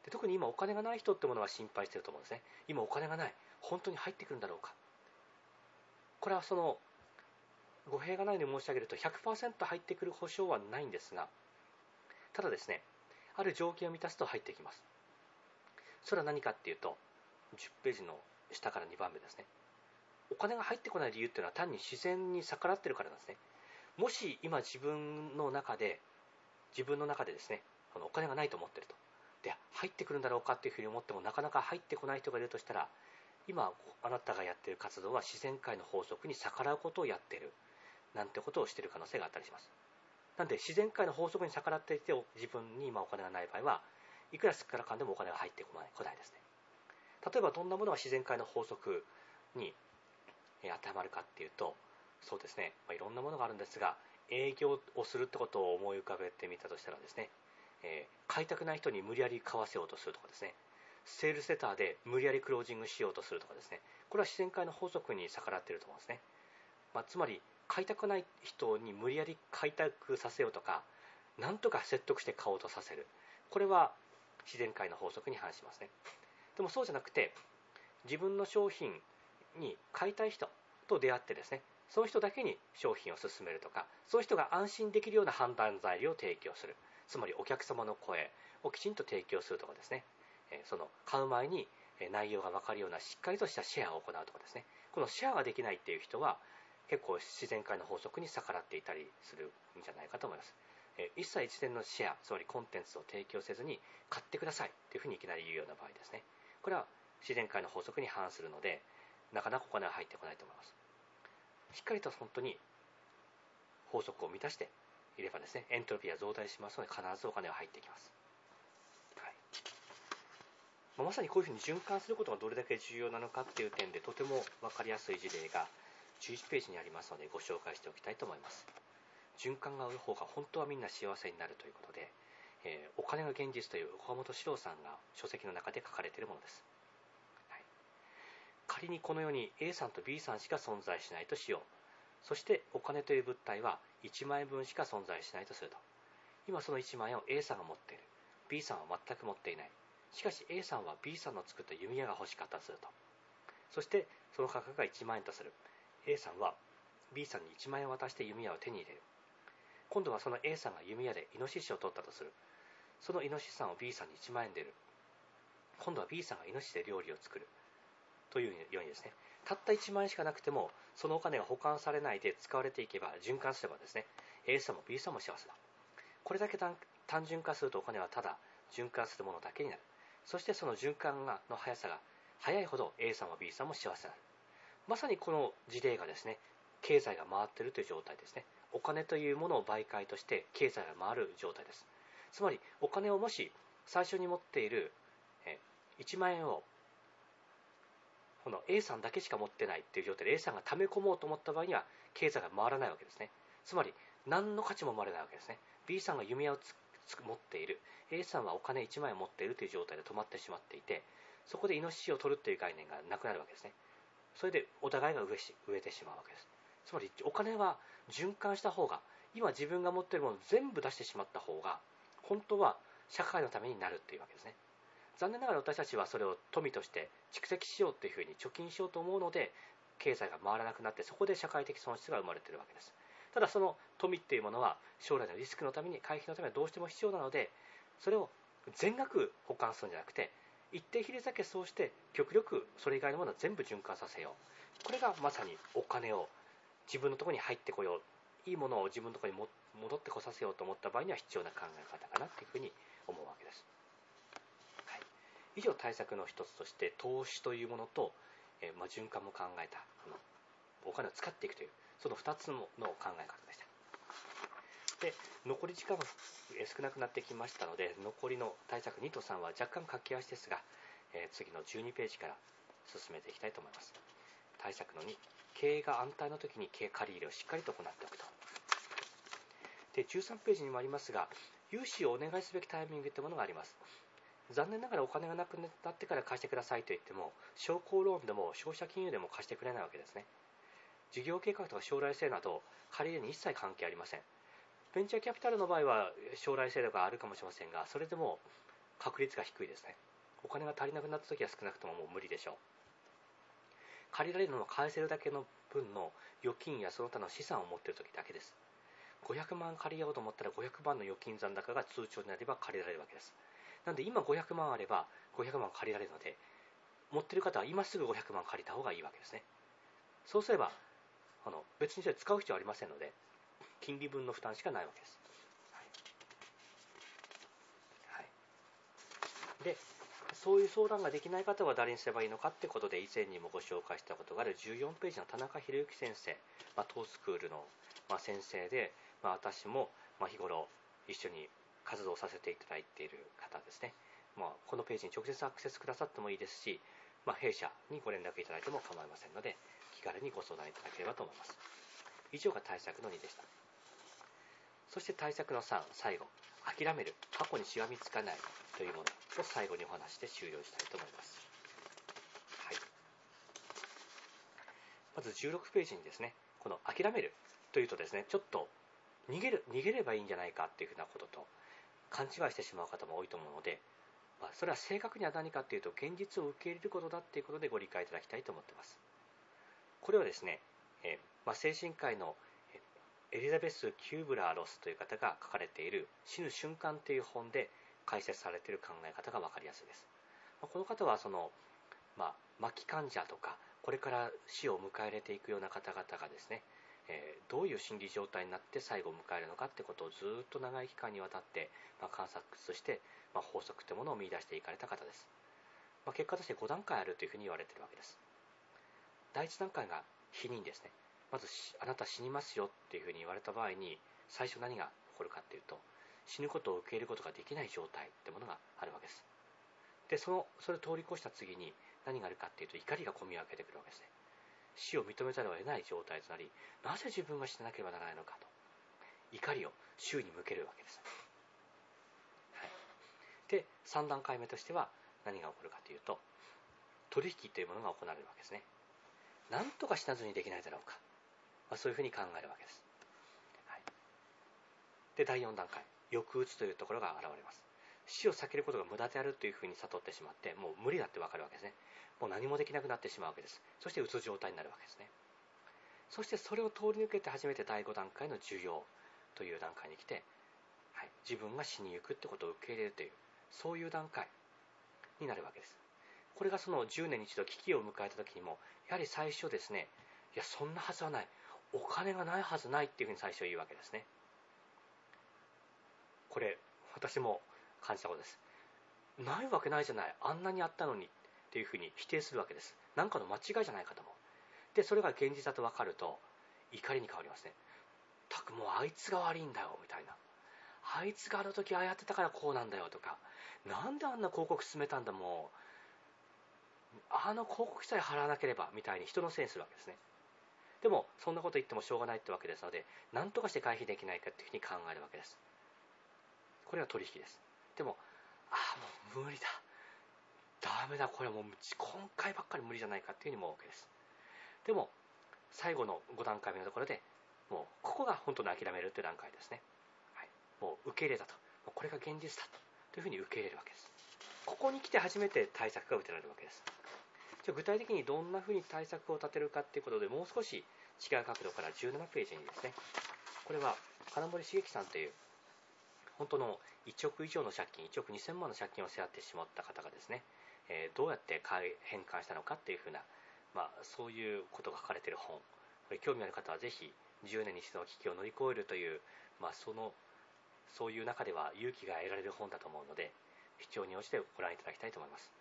で特に今お金がない人ってものは心配してると思うんですね。今お金がない。本当に入ってくるんだろうか。これはその語弊がないように申し上げると100%入ってくる保証はないんですがただですねある条件を満たすと入ってきます。それは何かっていうと10ページの下から2番目ですね。お金が入ってこない理由っていうのは単に自然に逆らってるからなんですね。もし今自分の中で自分の中でですねこのお金がないと思ってると。で入ってくるんだろうかっていうふうに思ってもなかなか入ってこない人がいるとしたら今あなたがやっている活動は自然界の法則に逆らうことをやっている。なんてことをしている可能性があったりします。なんで自然界の法則に逆らっていて自分に今お金がない場合はいくらすっからかんでもお金が入ってこない来ないですね。例えばどんなものが自然界の法則に当てはまるかっていうとそうですね、まあ、いろんなものがあるんですが営業をするってことを思い浮かべてみたとしたらですね、えー、買いたくない人に無理やり買わせようとするとかですね。セールセターで無理やりクロージングしようとするとかですね。これは自然界の法則に逆らっていると思うんですね、まあ、つまり買いたくない人に無理やり買いたくさせようとかなんとか説得して買おうとさせる。これは自然界の法則に反しますね。でもそうじゃなくて自分の商品に買いたい人と出会ってですねその人だけに商品を勧めるとかその人が安心できるような判断材料を提供する。つまりお客様の声をきちんと提供するとかですね。その買う前に内容が分かるようなしっかりとしたシェアを行うとかですね。このシェアができないっていう人は結構自然界の法則に逆らっていたりするんじゃないかと思います。え一切一連のシェアつまりコンテンツを提供せずに買ってくださいというふうにいきなり言うような場合ですね。これは自然界の法則に反するのでなかなかお金は入ってこないと思います。しっかりと本当に法則を満たしていればですねエントロピーは増大しますので必ずお金が入ってきます、はい。まあ、まさにこういうふうに循環することがどれだけ重要なのかっていう点でとても分かりやすい事例が11ページにありますのでご紹介しておきたいと思います。循環がある方が本当はみんな幸せになるということで、えー、お金が現実という岡本史郎さんが書籍の中で書かれているものです。仮にこの世に A さんと B さんしか存在しないとしよう。そしてお金という物体は1万円分しか存在しないとすると。今その1万円を A さんが持っている。B さんは全く持っていない。しかし A さんは B さんの作った弓矢が欲しかったとすると。そしてその価格が1万円とする。A さんは B さんに1万円渡して弓矢を手に入れる。今度はその A さんが弓矢でイノシシを取ったとする。そのイノシシさんを B さんに1万円で売る。今度は B さんがイノシシで料理を作る。というようにですね。たった1万円しかなくてもそのお金が保管されないで使われていけば循環すればですね A さんも B さんも幸せだ。これだけ単純化するとお金はただ循環するものだけになる。そしてその循環がの速さが速いほど A さんも B さんも幸せになる。まさにこの事例がですね経済が回っているという状態ですね。お金というものを媒介として経済が回る状態です。つまりお金をもし最初に持っている1万円をこの A さんだけしか持ってないっていう状態で A さんが貯め込もうと思った場合には経済が回らないわけですね。つまり何の価値も生まれないわけですね。B さんが弓矢を持っている。A さんはお金1万円持っているという状態で止まってしまっていてそこでイノシシを取るという概念がなくなるわけですね。それでお互いが植し植えてしまうわけです。つまりお金は循環した方が今自分が持っているものを全部出してしまった方が本当は社会のためになるっていうわけですね。残念ながら私たちはそれを富として蓄積しようっていうふうに貯金しようと思うので経済が回らなくなってそこで社会的損失が生まれているわけです。ただその富っていうものは将来のリスクのために回避のためにはどうしても必要なのでそれを全額保管するんじゃなくて一定比率だけそうして極力それ以外のものは全部循環させよう。これがまさにお金を自分のところに入ってこよう。いいものを自分のところに戻ってこさせようと思った場合には必要な考え方かなというふうに思うわけです、はい、以上対策の一つとして投資というものと、えー、まあ、循環も考えたお金を使っていくというその2つの考え方でした。で残り時間が少なくなってきましたので残りの対策2と3は若干書き合わせですが、えー、次の12ページから進めていきたいと思います。対策の2経営が安泰の時に経営借り入れをしっかりと行っておくと。で13ページにもありますが融資をお願いすべきタイミングというものがあります。残念ながらお金がなくなってから貸してくださいと言っても商工ローンでも消費者金融でも貸してくれないわけですね。事業計画とか将来性など借り入れに一切関係ありません。ベンチャーキャピタルの場合は将来性とかあるかもしれませんがそれでも確率が低いですね。お金が足りなくなった時は少なくとももう無理でしょう。借りられるのは返せるだけの分の預金やその他の資産を持っている時だけです。500万借りようと思ったら500万の預金残高が通帳になれば借りられるわけです。なんで今500万あれば500万借りられるので持ってる方は今すぐ500万借りた方がいいわけですね。そうすればあの別にそれ使う必要ありませんので金利分の負担しかないわけです、はい、はい、でそういう相談ができない方は誰にすればいいのかってことで以前にもご紹介したことがある14ページの田中宏之先生、まあ、トースクールの、ま、先生で、まあ、私も、ま日頃一緒に活動させていただいている方ですね、まあ、このページに直接アクセスくださってもいいですし、ま弊社にご連絡いただいても構いませんので気軽にご相談いただければと思います。以上が対策の2でした。そして対策の3最後。諦める。過去にしがみつかないというもの。を最後にお話して終了したいと思います、はい、まず16ページにですねこの諦めるというとですねちょっと逃げる逃げればいいんじゃないかっていうふうなことと勘違いしてしまう方も多いと思うので、まあ、それは正確には何かっていうと現実を受け入れることだっていうことでご理解いただきたいと思っています。これはですね、えまあ、精神科医のエリザベス・キューブラー・ロスという方が書かれている「死ぬ瞬間」という本で解説されている考え方が分かりやすいです。この方はその、まあ、末期患者とかこれから死を迎え入れていくような方々がですね、えー、どういう心理状態になって最後を迎えるのかってことをずっと長い期間にわたって、まあ、観察して、まあ、法則というものを見出していかれた方です、まあ、結果として5段階あるというふうに言われているわけです。第1段階が否認ですね。まずあなた死にますよっていうふうに言われた場合に最初何が起こるかっていうと死ぬことを受け入れることができない状態ってものがあるわけです。でそのそれを通り越した次に何があるかっていうと怒りが込み上げてくるわけですね。死を認めざるを得ない状態となりなぜ自分が死ななければならないのかと。怒りを周に向けるわけです、はい、で3段階目としては何が起こるかというと取引というものが行われるわけですね。何とか死なずにできないだろうか、まあ、そういうふうに考えるわけです、はい、で第4段階。抑うつというところが現れます。死を避けることが無駄であるというふうに悟ってしまってもう無理だって分かるわけですね。もう何もできなくなってしまうわけです。そしてうつ状態になるわけですね。そしてそれを通り抜けて初めて第5段階の需要という段階に来て、はい、自分が死にゆくってことを受け入れるというそういう段階になるわけです。これがその10年に一度危機を迎えた時にもやはり最初ですねいやそんなはずはない。お金がないはずないっていうふうに最初言うわけですね。これ私も感じたことです。ないわけないじゃない。あんなにあったのにっていうふうに否定するわけです。何かの間違いじゃないかと思う。でそれが現実だと分かると怒りに変わりますね。たくもうあいつが悪いんだよみたいな。あいつがあの時ああやってたからこうなんだよとか。なんであんな広告進めたんだもう。あの広告さえ払わなければみたいに人のせいにするわけですね。でもそんなこと言ってもしょうがないってわけですので何とかして回避できないかっていうふうに考えるわけです。これは取引です。でもああもう無理だ。ダメだ。これはもう今回ばっかり無理じゃないかっていうふうに思うわけです。でも最後の5段階目のところでもうここが本当の諦めるという段階ですね、はい、もう受け入れたと。これが現実だと。というふうに受け入れるわけです。ここに来て初めて対策が打てられるわけです。じゃ具体的にどんなふうに対策を立てるかっていうことでもう少し違う角度から17ページにですねこれは金森茂樹さんという本当の1億以上の借金1億2000万の借金を背負ってしまった方がですね、えー、どうやって返還したのかっていうふうな、まあ、そういうことが書かれている本これ興味ある方はぜひ10年に一度の危機を乗り越えるという、まあ、そのそういう中では勇気が得られる本だと思うので必要に応じてご覧いただきたいと思います、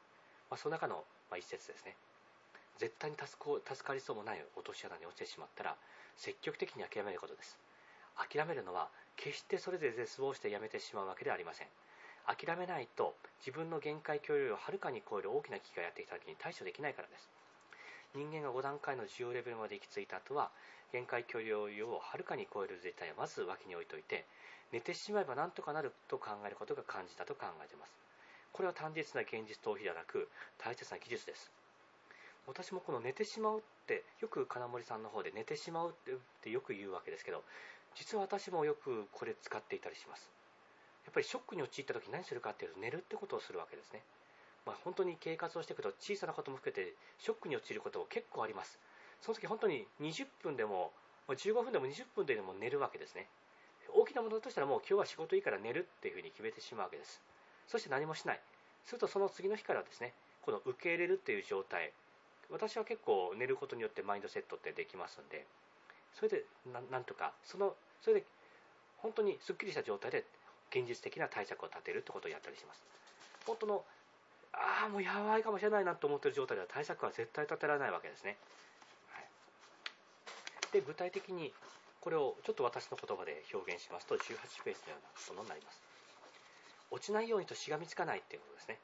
まあ、その中の、ま一節ですね。絶対に助かりそうもない落とし穴に落ちてしまったら積極的に諦めることです。諦めるのは決してそれで絶望してやめてしまうわけではありません。諦めないと自分の限界距離をはるかに超える大きな危機がやってきた時に対処できないからです。人間が5段階の需要レベルまで行き着いた後は限界距離をはるかに超える絶対はまず脇に置いといて寝てしまえばなんとかなると考えることが感じたと考えています。これは単実な現実逃避ではなく大切な技術です。私もこの寝てしまうってよく金森さんの方で寝てしまうってよく言うわけですけど実は私もよくこれ使っていたりします。やっぱりショックに陥った時何するかっていうと寝るってことをするわけですね。まあ、本当に経過をしていくと小さなことも含めてショックに陥ること結構あります。その時本当に20分でも15分でも20分でも寝るわけですね。大きなものだとしたらもう今日は仕事いいから寝るっていうふうに決めてしまうわけです。そして何もしない。するとその次の日からですねこの受け入れるっていう状態。私は結構寝ることによってマインドセットってできますんで。それでなんとかそのそれで本当にすっきりした状態で現実的な対策を立てるってことをやったりします。本当のああもうやばいかもしれないなと思ってる状態では対策は絶対立てられないわけですね、はい、で具体的にこれをちょっと私の言葉で表現しますと18ページのようなものになります。落ちないようにとしがみつかないっていうことですね、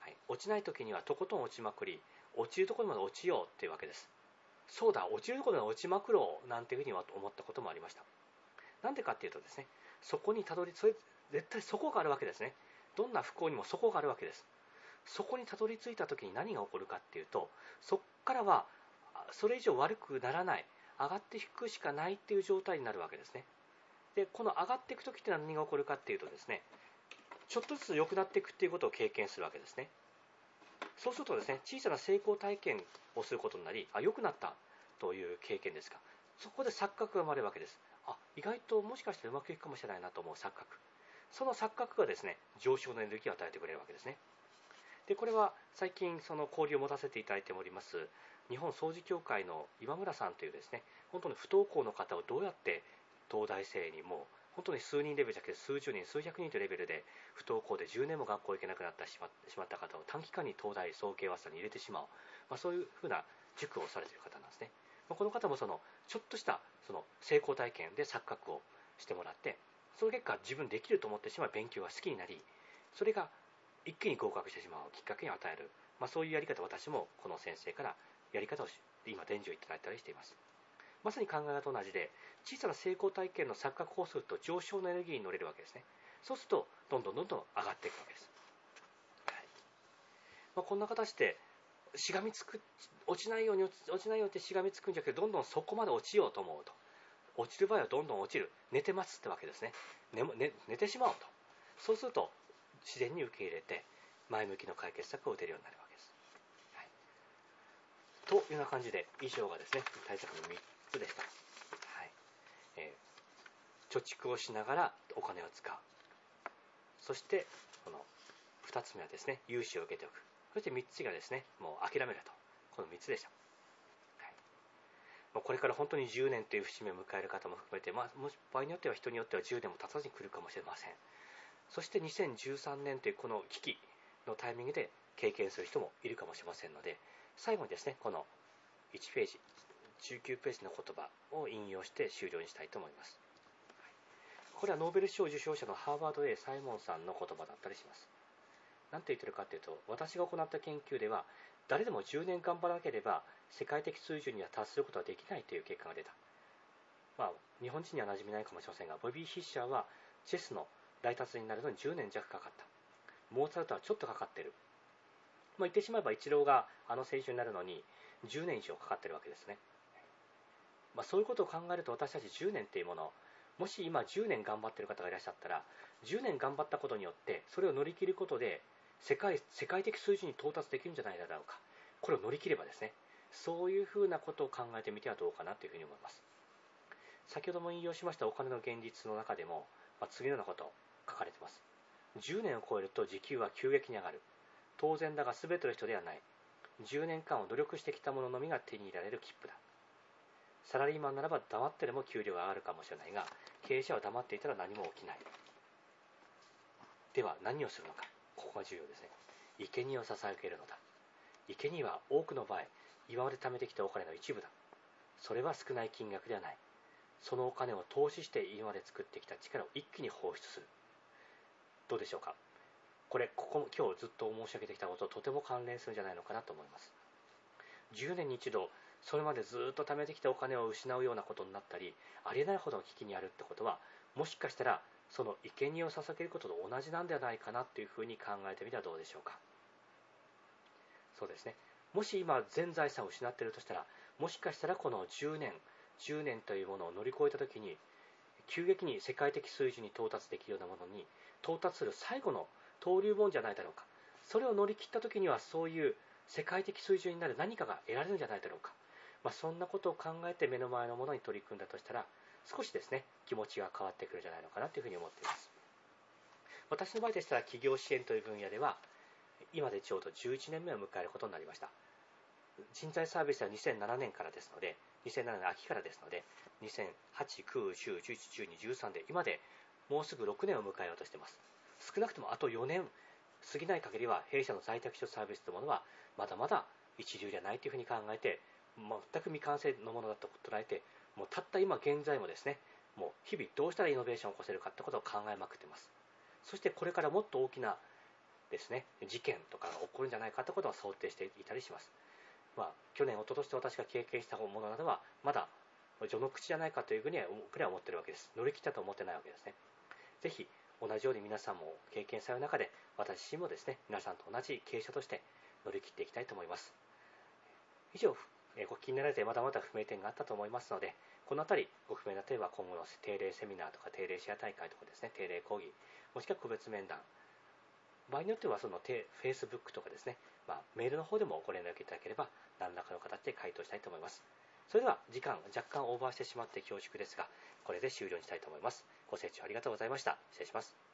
はい、落ちない時にはとことん落ちまくり落ちるところまで落ちようっていうわけです。そうだ落ちるところまで落ちまくろうなんていうふうには思ったこともありました。なんでかっていうとですねそこにたどりそれ絶対底があるわけですね。どんな不幸にも底があるわけです。そこにたどり着いた時に何が起こるかっていうとそこからはそれ以上悪くならない上がっていくしかないっていう状態になるわけですね。でこの上がっていく時って何が起こるかっていうとですねちょっとずつ良くなっていくっていうことを経験するわけですね。そうするとですね小さな成功体験をすることになりあ良くなったという経験ですか。そこで錯覚が生まれるわけです。あ意外ともしかしてうまくいくかもしれないなと思う錯覚。その錯覚がですね上昇のエネルギーを与えてくれるわけですね。でこれは最近その交流を持たせていただいております日本掃除協会の今村さんというですね本当に不登校の方をどうやって東大生にも本当に数人レベルじゃなくて数十人数百人というレベルで不登校で10年も学校行けなくなってしまった方を短期間に東大早慶和さに入れてしまう、まあ、そういうふうな塾をされている方なんですね、まあ、この方もそのちょっとしたその成功体験で錯覚をしてもらってその結果自分できると思ってしまう勉強が好きになりそれが一気に合格してしまうきっかけに与える、まあ、そういうやり方私もこの先生からやり方を今伝授をいただいたりしています。まさに考え方と同じで小さな成功体験の錯覚をすると上昇のエネルギーに乗れるわけですね。そうするとどんどんどんどん上がっていくわけです、はい。まあ、こんな形でしがみつく落ちないように落ちないようにってしがみつくんじゃなくてどんどんそこまで落ちようと思うと。落ちる場合はどんどん落ちる。寝てますってわけですね。寝寝寝てしまおうと。そうすると自然に受け入れて前向きの解決策を打てるようになるわけです。はい、というような感じで以上がですね対策の3つでした。はいえー、貯蓄をしながらお金を使うそしてこの2つ目はですね融資を受けておくそして3つがですねもう諦めるとこの3つでした。これから本当に10年という節目を迎える方も含めて、まあ、もし場合によっては人によっては10年も経たずに来るかもしれません。そして2013年というこの危機のタイミングで経験する人もいるかもしれませんので最後にですねこの1ページ19ページの言葉を引用して終了にしたいと思いますこれはノーベル賞受賞者のハーバード A サイモンさんの言葉だったりします何て言ってるかというと私が行った研究では誰でも10年頑張らなければ世界的水準には達することはできないという結果が出たまあ日本人には馴染みないかもしれませんがボビー・ヒッシャーはチェスの大達になるのに10年弱かかった。モーツァルトはちょっとかかってる。まあ、言ってしまえばイチローがあの選手になるのに10年以上かかってるわけですね。まあ、そういうことを考えると私たち10年っていうもの、もし今10年頑張ってる方がいらっしゃったら、10年頑張ったことによって、それを乗り切ることで世界、世界的水準に到達できるんじゃないだろうか。これを乗り切ればですね、そういうふうなことを考えてみてはどうかなというふうに思います。先ほども引用しましたお金の現実の中でも、まあ、次のようなこと書かれています。10年を超えると時給は急激に上がる。当然だが全ての人ではない。10年間を努力してきた者のみが手に入れられる切符だ。サラリーマンならば黙ってでも給料が上がるかもしれないが、経営者は黙っていたら何も起きない。では何をするのか。ここが重要ですね。生贄を捧げるのだ。生贄は多くの場合、今まで貯めてきたお金の一部だ。それは少ない金額ではない。そのお金を投資して今まで作ってきた力を一気に放出する。どうでしょうかこれ、ここ今日ずっと申し上げてきたことととても関連するんじゃないのかなと思います。10年に一度、それまでずっと貯めてきたお金を失うようなことになったり、ありえないほどの危機にあるってことは、もしかしたら、その生贄を捧げることと同じなんではないかなというふうに考えてみてはどうでしょうか。そうですね。もし今、全財産を失っているとしたら、もしかしたらこの10年、10年というものを乗り越えたときに、急激に世界的水準に到達できるようなものに到達する最後の登竜門じゃないだろうか。それを乗り切ったときには、そういう世界的水準になる何かが得られるんじゃないだろうか。まあ、そんなことを考えて目の前のものに取り組んだとしたら、少しですね、気持ちが変わってくるんじゃないのかなというふうに思っています。私の場合でしたら、企業支援という分野では、今でちょうど11年目を迎えることになりました。人材サービスは2007年からですので、2007年秋からですので、2008、9、10、11、12、13で、今でもうすぐ6年を迎えようとしています。少なくともあと4年過ぎない限りは、弊社の在宅秘書サービスというものは、まだまだ一流じゃないというふうに考えて、全く未完成のものだと捉えて、もうたった今現在もですね、もう日々どうしたらイノベーションを起こせるかってことを考えまくってます。そしてこれからもっと大きなですね、事件とかが起こるんじゃないかってことを想定していたりします。まあ、去年、一昨年と私が経験したものなどは、まだ序の口じゃないかというふうには僕らは思ってるわけです。乗り切ったと思ってないわけですね。ぜひ、同じように皆さんも経験される中で、私自身もですね、皆さんと同じ経営者として乗り切っていきたいと思います。以上、えご気になられてまだまだ不明点があったと思いますので、このあたりご不明な例えば今後の定例セミナーとか定例シェア大会とかですね、定例講義、もしくは個別面談、場合によってはその Facebook とかですね、まあ、メールの方でもご連絡いただければ何らかの形で回答したいと思います。それでは時間若干オーバーしてしまって恐縮ですが、これで終了にしたいと思います。ご清聴ありがとうございました。失礼します。